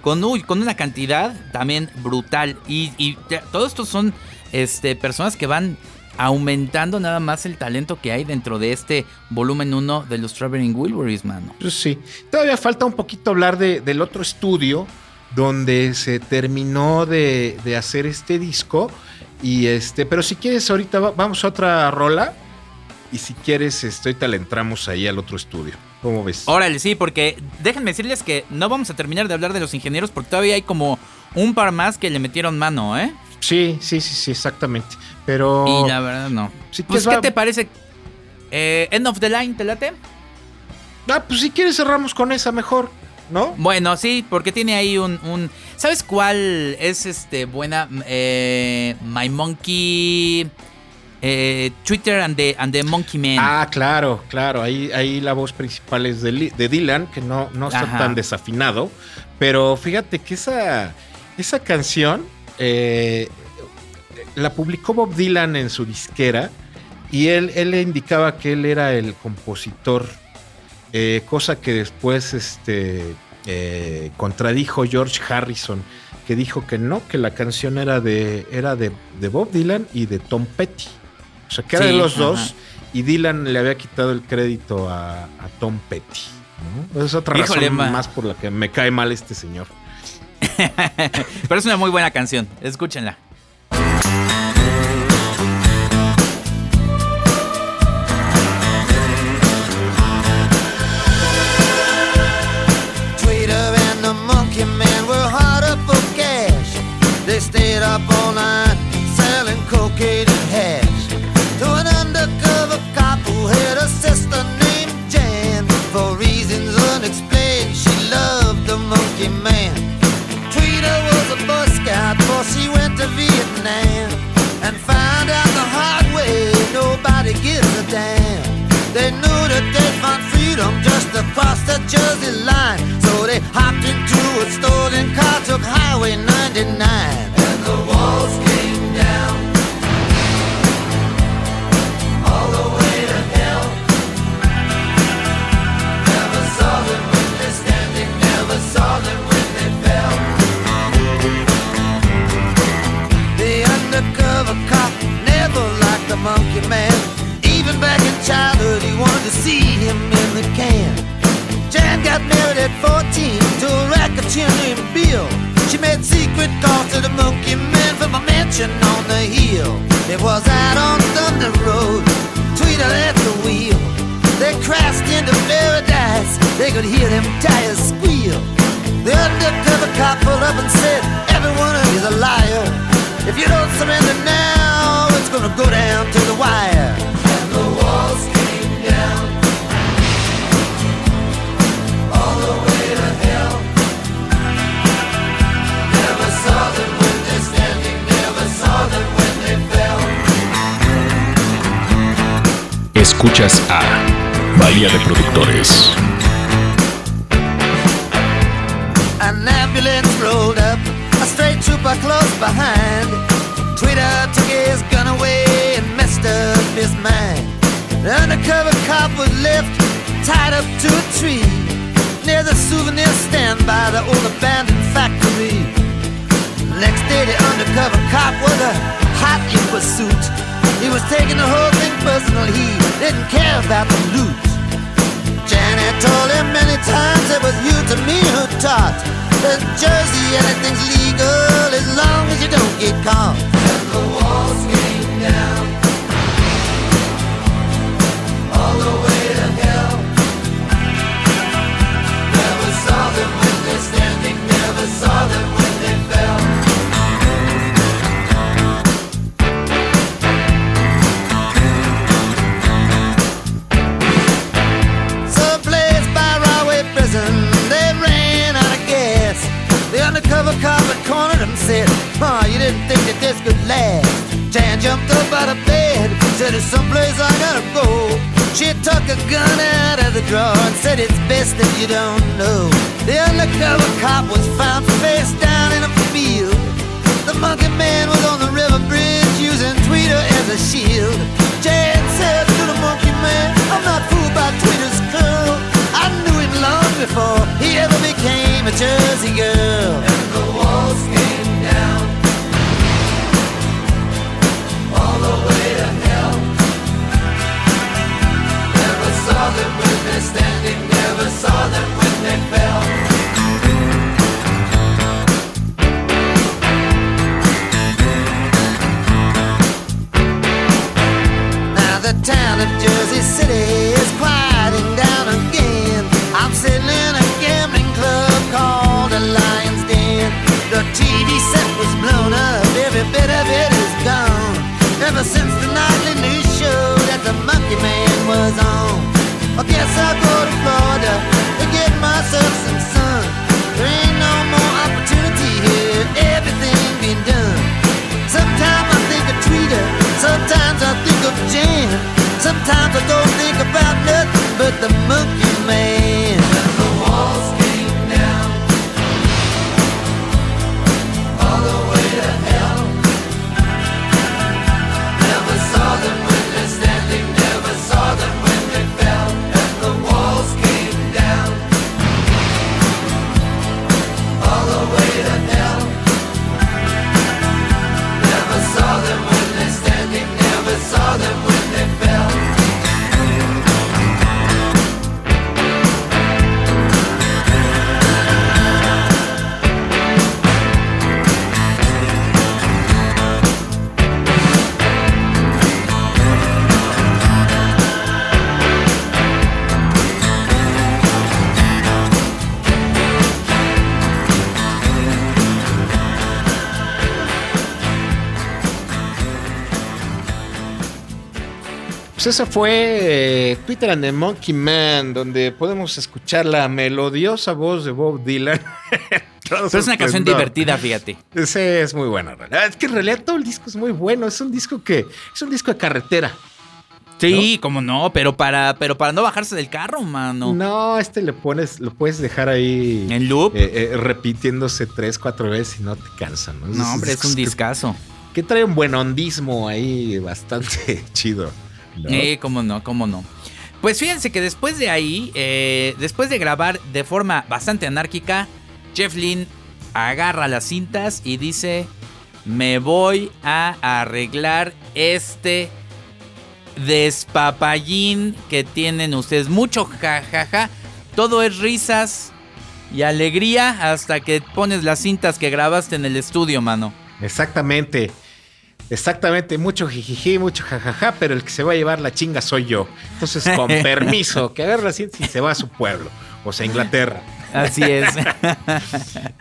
con, con una cantidad también brutal. Y, todos estos son este, personas que van aumentando nada más el talento que hay dentro de este volumen 1 de los Traveling Wilburys, mano. Pues sí, todavía falta un poquito hablar del otro estudio donde se terminó de, hacer este disco. Y este, pero si quieres, ahorita vamos a otra rola. Y si quieres, estoy ahorita le entramos ahí al otro estudio. ¿Cómo ves? Órale, sí, porque déjenme decirles que no vamos a terminar de hablar de los ingenieros porque todavía hay como un par más que le metieron mano, ¿eh? Sí, sí, sí, sí, exactamente. Pero. Y la verdad no. pues, ¿qué te parece? Eh, End of the Line, ¿te late? Ah, pues si quieres cerramos con esa mejor, ¿no? Bueno, sí, porque tiene ahí un. un... ¿Sabes cuál es este buena? Eh, My Monkey. Eh, Twitter and the, and the, Monkey Man. Ah, claro, claro. Ahí, ahí la voz principal es de, Dylan, que no, no está tan desafinado. Pero fíjate que esa, esa canción eh, la publicó Bob Dylan en su disquera y él, él le indicaba que él era el compositor, eh, cosa que después este, contradijo George Harrison que dijo que no, que la canción era de, era de, de Bob Dylan y de Tom Petty. O sea, que era de los dos y Dylan le había quitado el crédito a, Tom Petty. Es otra razón más por la que me cae mal este señor. Pero es una muy buena canción, escúchenla. Drawer and said, "It's best that you don't know." The undercover cop was found face down in a field. The monkey man was on the river bridge using Tweeter as a shield. Jan said to the monkey man, I'm not fooled by Tweeter's curl. I knew him long before he ever became a Jersey girl. Town of Jersey City is quieting down again. I'm sitting in a gambling club called the Lion's Den. The TV set was blown up, every bit of it is gone. Ever since the nightly news show that the Monkey Man was on. I guess I'll go Sometimes I don't think about nothing but the monkey man. Esa fue eh, Peter and the Monkey Man, donde podemos escuchar la melodiosa voz de Bob Dylan. Pero es una canción divertida, fíjate. Sí, es muy buena. Es que en realidad todo el disco es muy bueno. Es un disco que es un disco de carretera. Sí, como no, pero para, pero para no bajarse del carro, mano. No, este le pones, lo puedes dejar ahí En loop. eh, eh, repitiéndose tres, cuatro veces y no te cansa, ¿no? no, hombre, es un discazo. que, que trae un buen hondismo ahí bastante chido. ¿No? Eh, cómo no, cómo no. Pues fíjense que después de ahí, eh, después de grabar de forma bastante anárquica, Jeff Lynne agarra las cintas y dice: me voy a arreglar este despapallín que tienen ustedes. Mucho jajaja. Todo es risas y alegría hasta que pones las cintas que grabaste en el estudio, mano. Exactamente. Exactamente, mucho jijiji, mucho jajaja, pero el que se va a llevar la chinga soy yo. Entonces, con permiso, que agarre la cinta y se va a su pueblo, o sea, Inglaterra. Así es.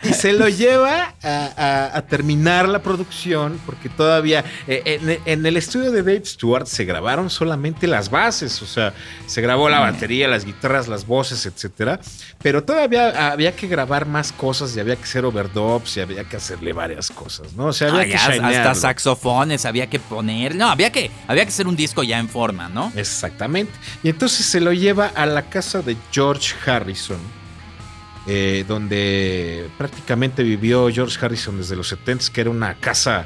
y se lo lleva a, terminar la producción porque todavía eh, en, el estudio de Dave Stewart se grabaron solamente las bases, o sea, se grabó la batería, las guitarras, las voces, etcétera, pero todavía había que grabar más cosas y había que hacer overdubs y había que hacerle varias cosas, ¿no? O sea, había que hasta saxofones había que poner, no, había que había que hacer un disco ya en forma, ¿no? Exactamente. Y entonces se lo lleva a la casa de George Harrison eh, donde prácticamente vivió George Harrison desde los 70, que era una casa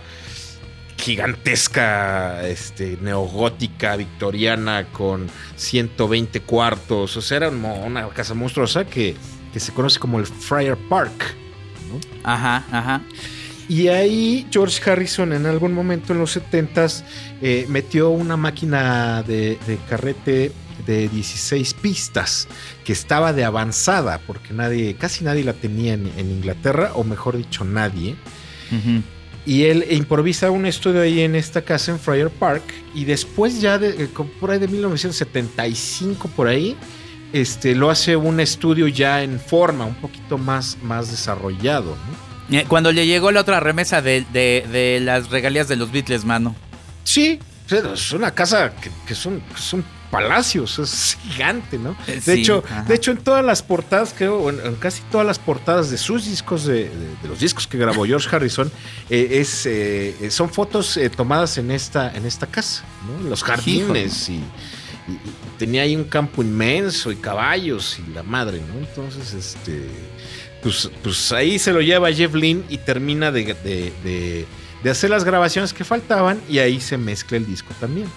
gigantesca, este, neogótica, victoriana, con 120 cuartos. O sea, era una casa monstruosa que, se conoce como el Friar Park. Ajá, ajá. Y ahí George Harrison en algún momento en los 70s eh, metió una máquina de, de carrete de 16 pistas que estaba de avanzada porque nadie, casi nadie la tenía en, Inglaterra, o mejor dicho, nadie. Y él improvisa un estudio ahí en esta casa en Friar Park y después ya de, eh, por ahí de 1975 por ahí, este, lo hace un estudio ya en forma, un poquito más, más desarrollado. Eh, cuando le llegó la otra remesa de, las regalías de los Beatles, mano. Sí, es una casa que, que son, son palacios, es gigante, ¿no? Eh, de hecho, de hecho en todas las portadas, creo, en, casi todas las portadas de sus discos, de, los discos que grabó George Harrison, eh, es, eh, son fotos tomadas en esta, en esta casa, ¿no? Los jardines y, tenía ahí un campo inmenso y caballos y la madre, ¿no? Entonces, este, pues, pues ahí se lo lleva Jeff Lynne y termina de, de hacer las grabaciones que faltaban y ahí se mezcla el disco también.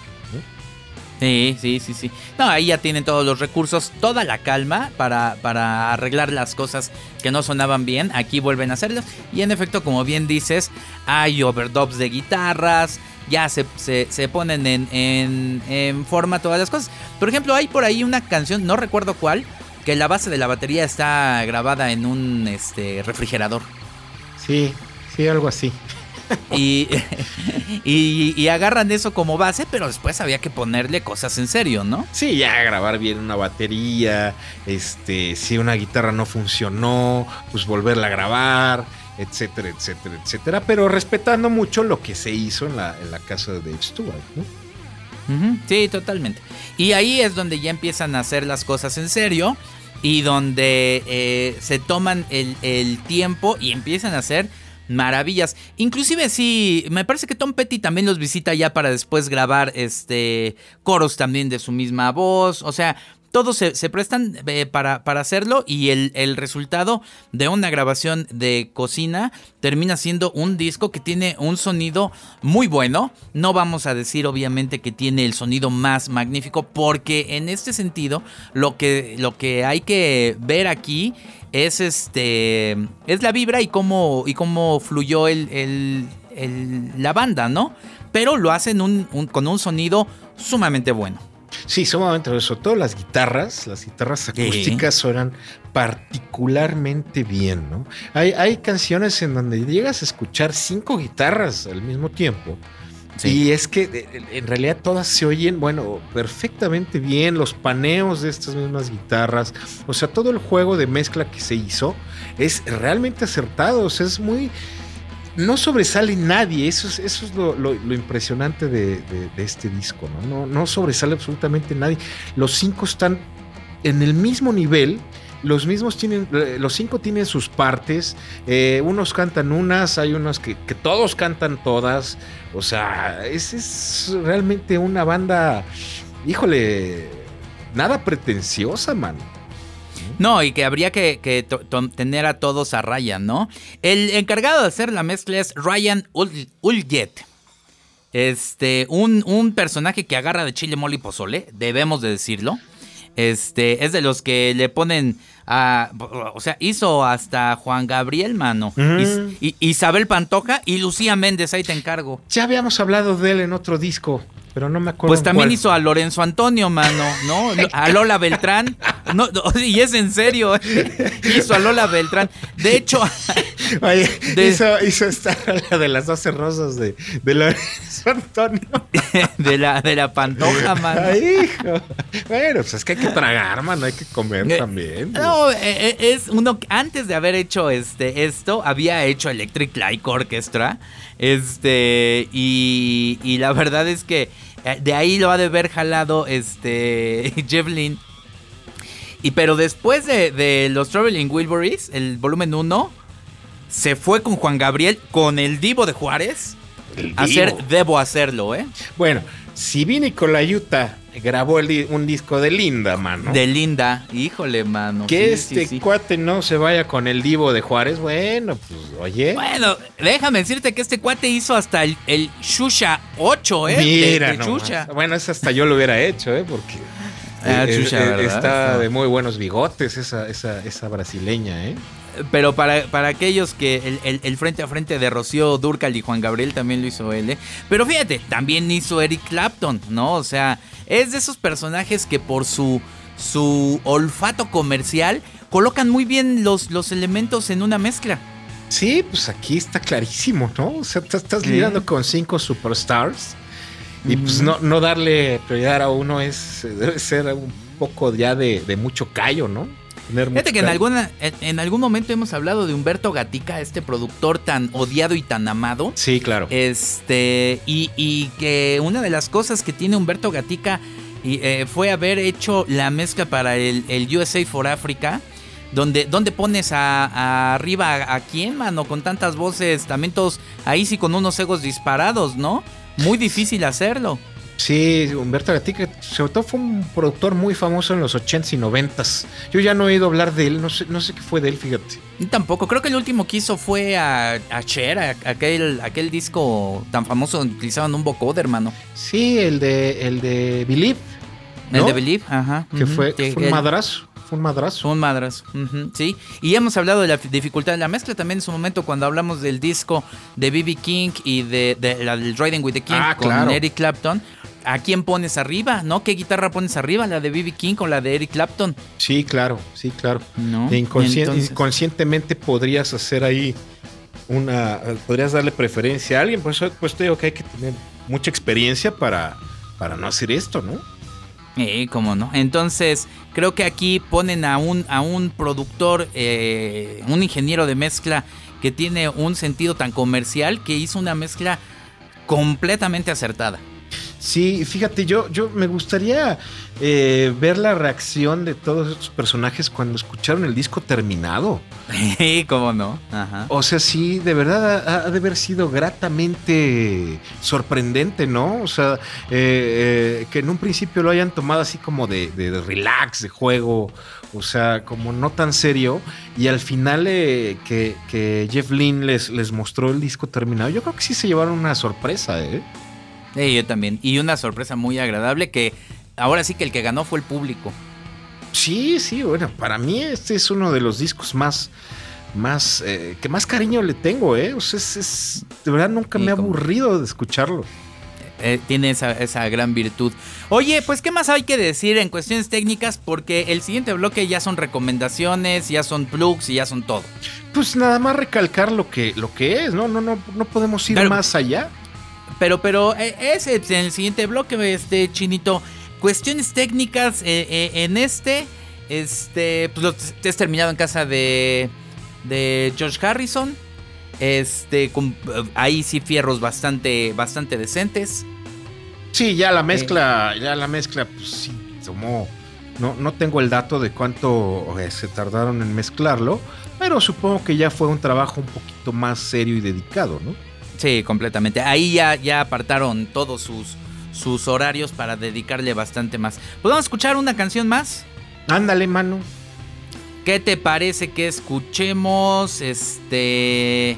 Sí, sí, sí, sí. No, ahí ya tienen todos los recursos, toda la calma para, para arreglar las cosas que no sonaban bien. Aquí vuelven a hacerlas. Y en efecto, como bien dices, hay overdubs de guitarras. Ya se, se, ponen en, en, en, forma todas las cosas. Por ejemplo, hay por ahí una canción, no recuerdo cuál, que la base de la batería está grabada en un este, refrigerador. Sí, sí, algo así. Y, y, agarran eso como base, pero después había que ponerle cosas en serio, ¿no? Sí, ya grabar bien una batería, este, si una guitarra no funcionó, pues volverla a grabar, etcétera, etcétera, etcétera, pero respetando mucho lo que se hizo en la, en la casa de Dave Stewart, ¿no? Sí, totalmente. Y ahí es donde ya empiezan a hacer las cosas en serio y donde eh, se toman el, el tiempo y empiezan a hacer maravillas. Inclusive sí, me parece que Tom Petty también los visita ya para después grabar este coros también de su misma voz. O sea, todos se, prestan eh, para, para, hacerlo y el, el, resultado de una grabación de cocina termina siendo un disco que tiene un sonido muy bueno. No vamos a decir obviamente que tiene el sonido más magnífico porque en este sentido lo que, lo que hay que ver aquí es este es la vibra y cómo y cómo fluyó el, la banda, ¿no? Pero lo hacen con un sonido sumamente bueno. Sí, sumamente. Sobre todo las guitarras, las guitarras acústicas suenan particularmente bien, ¿no? Hay, hay canciones en donde llegas a escuchar cinco guitarras al mismo tiempo y es que eh, en realidad todas se oyen, bueno, perfectamente bien, los paneos de estas mismas guitarras, o sea, todo el juego de mezcla que se hizo es realmente acertado, o sea, es muy... No sobresale nadie, eso es, lo, impresionante de, este disco, ¿no? ¿no? Sobresale absolutamente nadie. Los cinco están en el mismo nivel los mismos tienen, eh, los cinco tienen sus partes, eh, unos cantan unas, hay unas que, todos cantan todas, o sea, es, es realmente una banda, híjole, nada pretenciosa, man. No, y que habría que, tener a todos a Ryan, ¿no? El encargado de hacer la mezcla es Ryan Uljet. Este, un, un personaje que agarra de chile mole y pozole, debemos de decirlo. Este, es de los que le ponen a. O sea, hizo hasta Juan Gabriel, mano. Y- Isabel Pantoja y Lucía Méndez, ahí te encargo. Ya habíamos hablado de él en otro disco, pero no me acuerdo. Pues también cuál. hizo a Lorenzo Antonio, mano, ¿no? A Lola Beltrán. No, no, y es en serio. Hizo a Lola Beltrán. De hecho, Oye, de- hizo, hizo esta la de las 12 rosas de, de Lorenzo Antonio. de la, de la Pantoja, mano. Ay, hijo. Bueno, pues es que hay que tragar, mano, hay que comer Eh, también. No, eh, eh, es uno antes de haber hecho este esto, había hecho Electric Light Orchestra. Este, y, y la verdad es que eh, de ahí lo ha de haber jalado este Jeff Lynne. Y pero después de, de los Traveling Wilburys, el volumen 1, se fue con Juan Gabriel, con el Divo de Juárez, El a hacer Divo. Debo hacerlo, ¿eh? Bueno, si Vini Colaiuta grabó el un disco de Linda, mano. De Linda, híjole, mano. que sí, este sí. cuate no se vaya con el divo de Juárez, bueno, pues oye. Bueno, déjame decirte que este cuate hizo hasta el, el Shusha 8, ¿eh? Mira, de. Shusha. Bueno, eso hasta yo lo hubiera hecho, ¿eh? Porque Ah, está de muy buenos bigotes esa, esa, esa brasileña, ¿eh? Pero para, para aquellos que el, el- el frente a frente de Rocío Durcal y Juan Gabriel también lo hizo él, ¿eh? Pero fíjate, también hizo Eric Clapton, ¿no? O sea, es de esos personajes que por su, su olfato comercial colocan muy bien los, los elementos en una mezcla. Sí, pues aquí está clarísimo, ¿no? O sea, te estás lidiando con cinco superstars y pues no, no darle prioridad a uno es debe ser un poco ya de, de mucho callo, ¿no? Tener Fíjate que en, alguna, en, en algún momento hemos hablado de Humberto Gatica, este productor tan odiado y tan amado. Sí, claro. Este, y, y que una de las cosas que tiene Humberto Gatica y, eh, fue haber hecho la mezcla para el, el USA for Africa. Donde, donde pones a, a arriba a, a quién, mano, con tantas voces, también todos ahí sí con unos egos disparados, ¿no? Muy difícil hacerlo. Sí, Humberto Gatica, sobre todo fue un productor muy famoso en los 80s y 90s. Yo ya no he oído hablar de él, no sé, no sé qué fue de él, fíjate. Y Tampoco, creo que el último que hizo fue a, a Cher, a- aquel, aquel disco tan famoso donde utilizaban un vocoder, hermano. Sí, el de el de Believe, El ¿no? de Believe, ajá. que fue, que- fue que- un madrazo, fue un madrazo. Sí. Y hemos hablado de la dificultad de la mezcla también en su momento cuando hablamos del disco de B.B. King y de, de la del Riding with the King Ah, con claro. Eric Clapton. ¿A quién pones arriba? ¿No? ¿Qué guitarra pones arriba? ¿La de B.B. King o la de Eric Clapton? Sí, claro, sí, claro. ¿No? Inconscien- Entonces- inconscientemente podrías hacer ahí una, podrías darle preferencia a alguien, por eso pues te digo que hay que tener mucha experiencia para, para no hacer esto, ¿no? Eh, cómo no. Entonces, creo que aquí ponen a un, a un productor, eh, un ingeniero de mezcla que tiene un sentido tan comercial que hizo una mezcla completamente acertada. Sí, fíjate, yo, yo me gustaría eh, ver la reacción de todos estos personajes cuando escucharon el disco terminado. Eh, cómo no. Ajá. O sea, sí, de verdad ha, ha de haber sido gratamente sorprendente, ¿no? O sea, eh, eh, que en un principio lo hayan tomado así como de, de- de relax, de juego, o sea, como no tan serio, y al final eh, que, que Jeff Lynne les, les mostró el disco terminado, yo creo que sí se llevaron una sorpresa, ¿eh? Eh, yo también. Y una sorpresa muy agradable que ahora sí que el que ganó fue el público. Sí, sí, bueno, para mí este es uno de los discos más, más, eh, que más cariño le tengo, ¿eh? O sea, es, es- de verdad nunca Sí, me ha como- aburrido de escucharlo. Eh, tiene esa, esa gran virtud. Oye, pues ¿qué más hay que decir en cuestiones técnicas? Porque el siguiente bloque ya son recomendaciones, ya son plugs y ya son todo. Pues nada más recalcar lo que, lo que es, ¿no? No, no, no podemos ir más allá. Pero, pero eh, ese pues, en el siguiente bloque, este chinito, cuestiones técnicas eh, eh, en este, este, pues lo te has terminado en casa de, de George Harrison. Este, con, ahí sí fierros bastante, bastante decentes. Sí, ya la mezcla, ya la mezcla, pues sí, tomó. No, no tengo el dato de cuánto se tardaron en mezclarlo, pero supongo que ya fue un trabajo un poquito más serio y dedicado, ¿no? Sí, completamente. Ahí ya, ya apartaron todos sus, sus horarios para dedicarle bastante más. ¿Podemos escuchar una canción más? Ándale, mano. ¿Qué te parece que escuchemos? Este.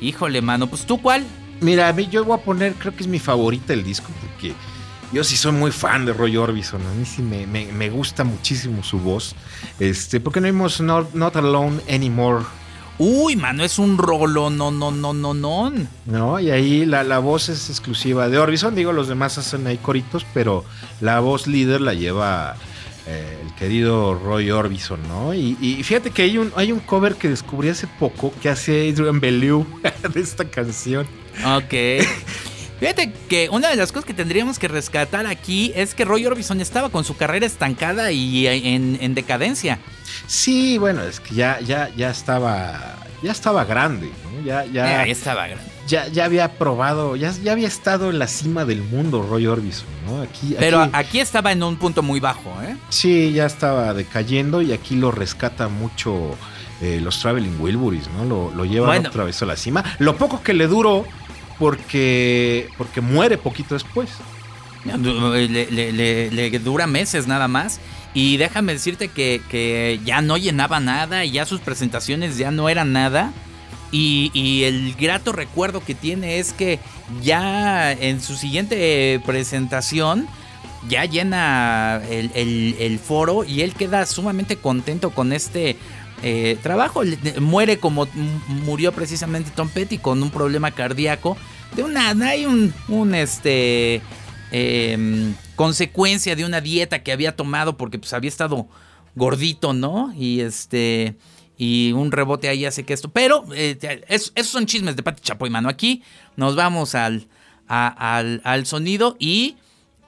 Híjole, mano. Pues tú cuál? Mira, a mí yo voy a poner, creo que es mi favorita el disco, porque yo sí soy muy fan de Roy Orbison. A mí sí me, me- me gusta muchísimo su voz. Este, porque no vimos Not, Not Alone Anymore, Uy, mano, es un rolo, no, no, no, no, no. ¿no? Y ahí la, la voz es exclusiva de Orbison. Digo, los demás hacen ahí coritos, pero la voz líder la lleva eh, el querido Roy Orbison, ¿no? Y, y fíjate que hay un, hay un cover que descubrí hace poco que hace Adrian Bellew de esta canción. Ok. Fíjate que una de las cosas que tendríamos que rescatar aquí es que Roy Orbison estaba con su carrera estancada y en, en decadencia. Sí, bueno, es que ya, ya, ya estaba, ya estaba grande, ¿no? Ya, ya, Ahí estaba grande. ya, ya había probado, ya, ya había estado en la cima del mundo Roy Orbison, ¿no? Aquí, Pero aquí- aquí estaba en un punto muy bajo, ¿eh? sí, ya estaba decayendo y aquí lo rescata mucho eh, los Traveling Wilburys, ¿no? Lo, lo llevan Bueno. otra vez a la cima. Lo poco que le duró porque, porque muere poquito después. Le, le- dura meses nada más. Y déjame decirte que, que ya no llenaba nada y ya sus presentaciones ya no eran nada. Y, el grato recuerdo que tiene es que ya en su siguiente presentación ya llena el foro y él queda sumamente contento con este eh, trabajo. Muere como murió precisamente Tom Petty con un problema cardíaco. De una, hay un, un este em, consecuencia de una dieta que había tomado porque pues había estado gordito, ¿no? Y este y un rebote ahí hace que esto. Pero eh, es- esos son chismes de Pati Chapoy, mano. Aquí nos vamos al, al, al sonido y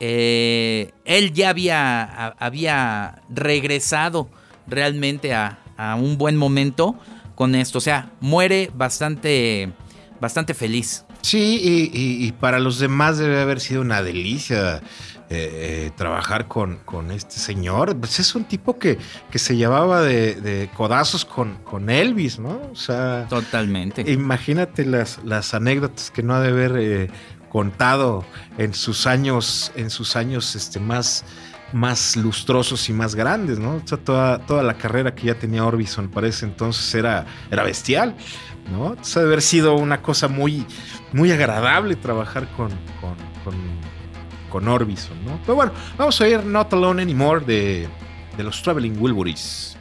eh, él ya había, había regresado realmente a, a un buen momento con esto. O sea, muere bastante, bastante feliz. Sí, y, y- y para los demás debe haber sido una delicia eh, eh, trabajar con, con este señor. Pues es un tipo que, que se llevaba de, de codazos con, con Elvis, ¿no? O sea, Totalmente. imagínate las, las anécdotas que no ha de haber eh, contado en sus años, en sus años este, más, más lustrosos y más grandes, ¿no? O sea, toda, toda la carrera que ya tenía Orbison para ese entonces era, era bestial, ¿no? Entonces, ha de haber sido una cosa muy, muy agradable trabajar con, con, con- Orbison, ¿no? Pero bueno, vamos a oír Not Alone Anymore de, de los Traveling Wilburys.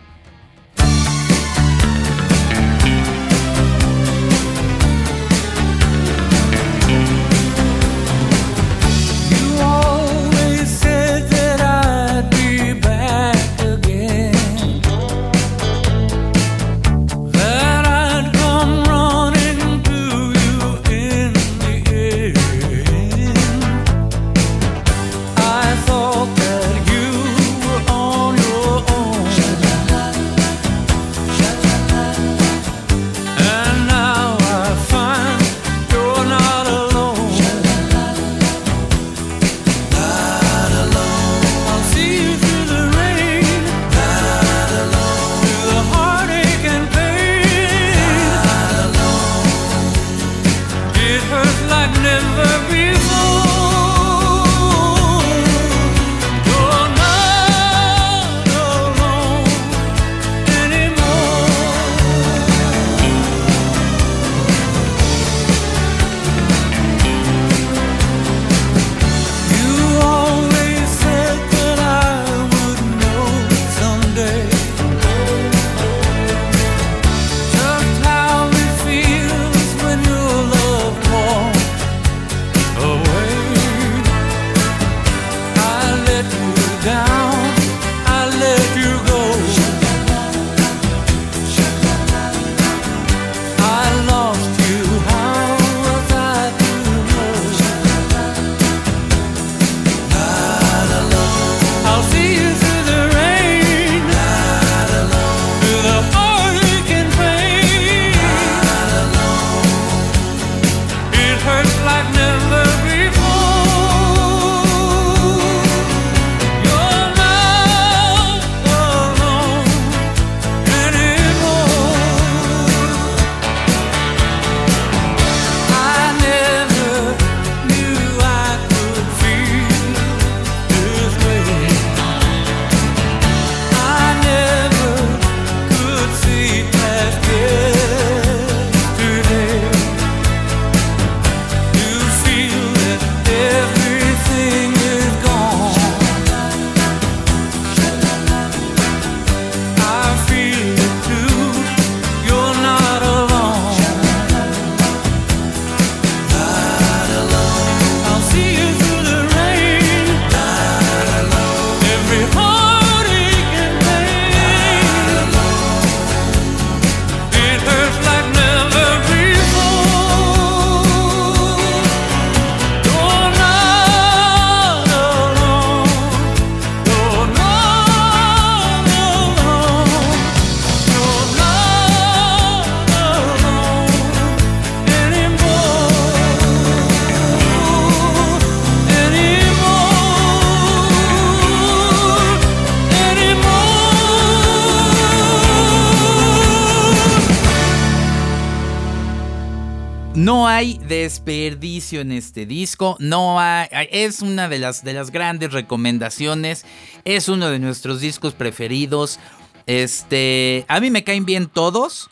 Hay desperdicio en este disco, no hay, es una de las, de las grandes recomendaciones, es uno de nuestros discos preferidos. Este, a mí me caen bien todos,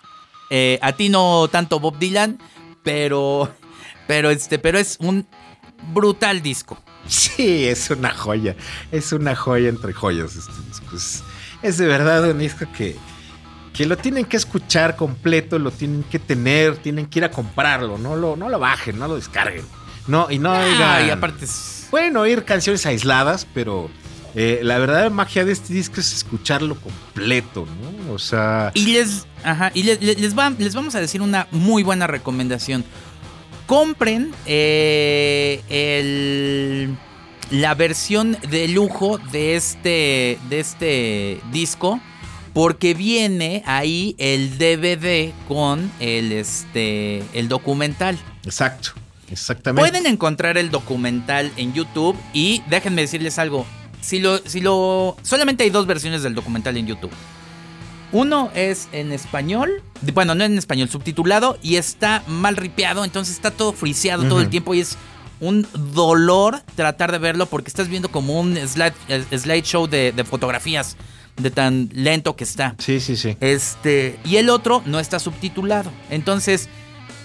eh, a ti no tanto Bob Dylan, pero, pero este, pero es un brutal disco. Sí, es una joya, es una joya entre joyas este disco. Es, de verdad un disco que, que lo tienen que escuchar completo, lo tienen que tener, tienen que ir a comprarlo, no lo, no lo bajen, no lo descarguen. No, y no ah, y aparte Pueden oír canciones aisladas, pero eh, la verdadera magia de este disco es escucharlo completo, ¿no? O sea. Y les. Ajá, y les, les, vamos a decir una muy buena recomendación. Compren eh, el, la versión de lujo de este, de este disco porque viene ahí el DVD con el, este, el documental. Exacto, exactamente. Pueden encontrar el documental en YouTube y déjenme decirles algo. Si lo, si lo, solamente hay dos versiones del documental en YouTube. Uno es en español, bueno, no en español, subtitulado y está mal ripeado, entonces está todo friseado todo el tiempo y es un dolor tratar de verlo porque estás viendo como un slide, slideshow de, de fotografías de tan lento que está. Sí, sí, sí. Este, y el otro no está subtitulado. Entonces,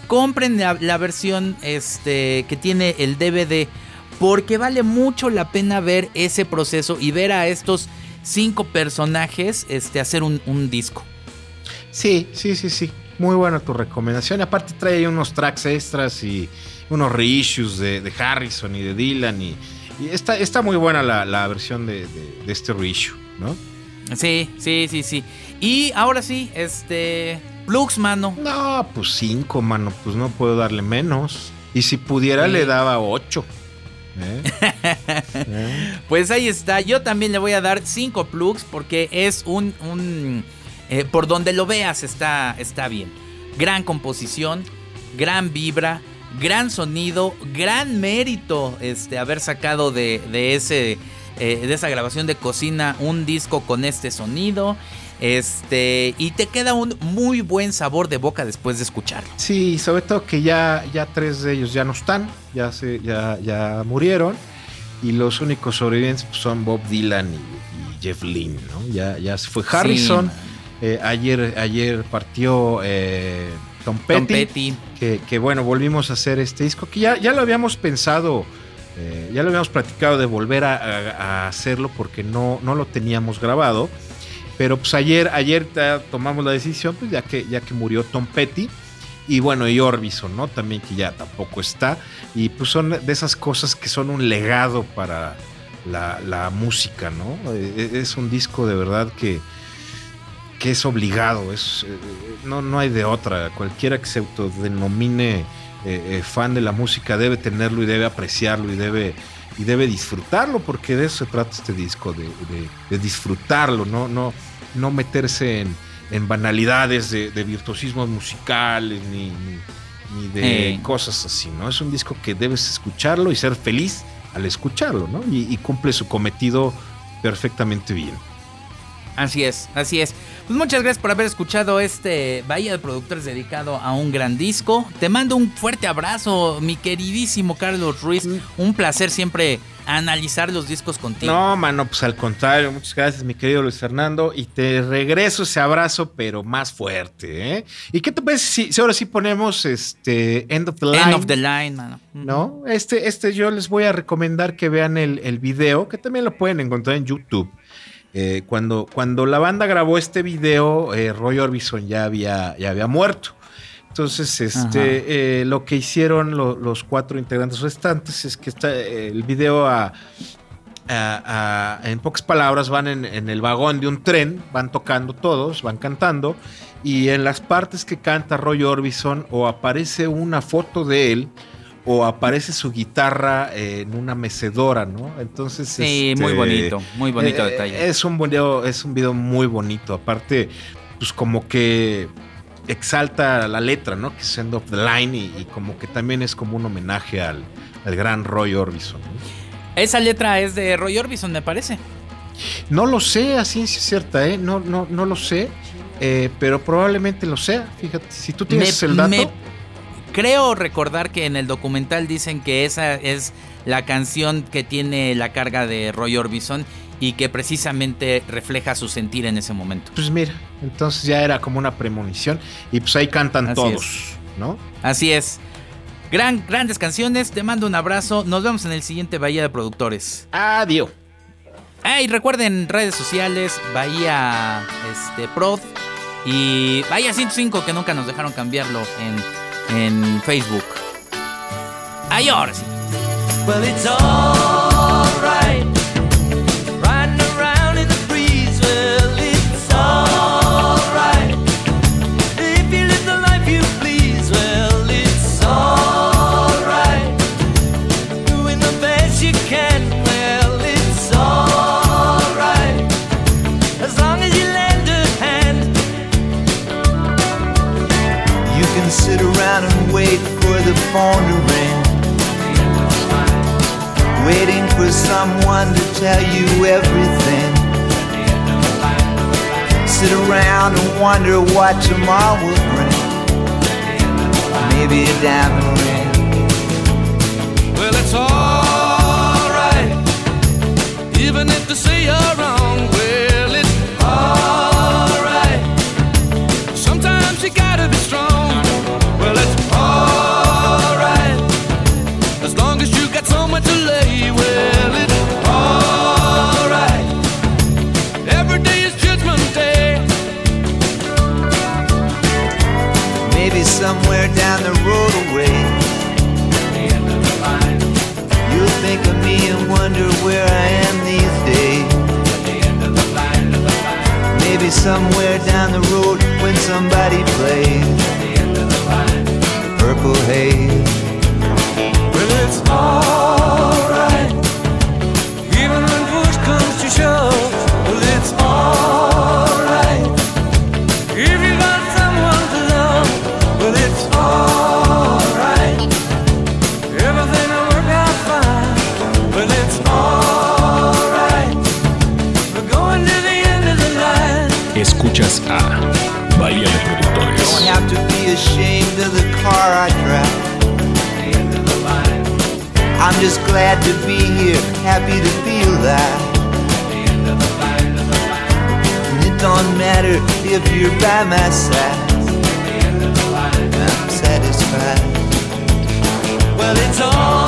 compren la, versión este, que tiene el DVD porque vale mucho la pena ver ese proceso y ver a estos cinco personajes este, hacer un, disco. Sí, sí, sí, sí. Muy buena tu recomendación. Aparte trae unos tracks extras y unos reissues de, Harrison y de Dylan. Y, está, está, muy buena la, versión de, de, este reissue, ¿no? Sí, sí, sí, sí. Y ahora sí, este. Lux, mano. No, pues cinco, mano. Pues no puedo darle menos. Y si pudiera, le daba ocho. ¿Eh? Pues ahí está. Yo también le voy a dar cinco plugs porque es un. un eh, por donde lo veas está, está bien. Gran composición, gran vibra, gran sonido, gran mérito este, haber sacado de, de ese eh, de esa grabación de cocina un disco con este sonido. Este, y te queda un muy buen sabor de boca después de escucharlo. Sí, sobre todo que ya, ya tres de ellos ya no están, ya, se, ya, ya murieron. Y los únicos sobrevivientes pues, son Bob Dylan y, Jeff Lynne, ¿no? Ya, ya se fue Harrison. Eh, ayer, ayer partió eh, Tom Petty. Que, bueno, volvimos a hacer este disco que ya, ya lo habíamos pensado eh, ya lo habíamos platicado de volver a, hacerlo porque no, no lo teníamos grabado. Pero pues ayer, ayer tomamos la decisión, pues ya que, ya que murió Tom Petty. Y bueno, y Orbison, ¿no? También que ya tampoco está. Y pues son de esas cosas que son un legado para la, música, ¿no? Eh, es un disco de verdad que, que es obligado. Es, eh, no, no hay de otra. Cualquiera que se autodenomine eh, eh, fan de la música debe tenerlo y debe apreciarlo y debe, y debe disfrutarlo, porque de eso se trata este disco, de, disfrutarlo, no, no, no meterse en, banalidades de, virtuosismos musicales ni, de cosas así, ¿no? Es un disco que debes escucharlo y ser feliz al escucharlo, ¿no? y cumple su cometido perfectamente bien. Así es, así es. Pues muchas gracias por haber escuchado este Bahía de Productores dedicado a un gran disco. Te mando un fuerte abrazo, mi queridísimo Carlos Ruiz. Un placer siempre analizar los discos contigo. No, mano, pues al contrario, muchas gracias, mi querido Luis Fernando. Y te regreso ese abrazo, pero más fuerte, ¿eh? ¿Y qué te parece si, ahora sí ponemos este End of the Line? End of the Line, mano. ¿No? Este, este yo les voy a recomendar que vean el, el video, que también lo pueden encontrar en YouTube. Eh, cuando, cuando la banda grabó este video, eh, Roy Orbison ya había, ya había muerto. Entonces, este, eh, lo que hicieron los cuatro integrantes restantes es que está, el video en pocas palabras van en, en, el vagón de un tren, van tocando todos, van cantando, y en las partes que canta Roy Orbison o aparece una foto de él o aparece su guitarra en una mecedora, ¿no? Entonces. Sí, muy este, bonito, muy bonito eh, detalle. Es un video, es un video muy bonito. Aparte, pues como que exalta la letra, ¿no? Que es End of the Line y, como que también es como un homenaje al, gran Roy Orbison. Esa letra es de Roy Orbison, me parece. No lo sé a ciencia cierta, ¿eh? No, no, no lo sé, eh, pero probablemente lo sea. Fíjate, si tú tienes el dato creo recordar que en el documental dicen que esa es la canción que tiene la carga de Roy Orbison y que precisamente refleja su sentir en ese momento. Pues mira, entonces ya era como una premonición y pues ahí cantan Así todos, ¿no? Así es. Gran, grandes canciones, te mando un abrazo, nos vemos en el siguiente Bahía de Productores. Adiós. Ah, y recuerden redes sociales, Bahía este, Prod y Bahía 105 que nunca nos dejaron cambiarlo en, en Facebook. Ahora sí. Well, it's alright. For the phone to ring. Waiting for someone to tell you everything. Sit around and wonder what tomorrow will bring. Maybe a diamond ring. Well, it's alright. Even if they say you're wrong, well, it's alright. Sometimes you gotta be somewhere down the road the. You'll think of me and wonder where I am these days. Maybe somewhere down the road when somebody plays. The end of the line. Purple haze. Well, it's all. Escuchas a Bahía de Don't have to be ashamed of the car I drive. I'm just glad to be here, happy to feel that. And it don't matter if you're by my side. I'm satisfied. Well, it's alright.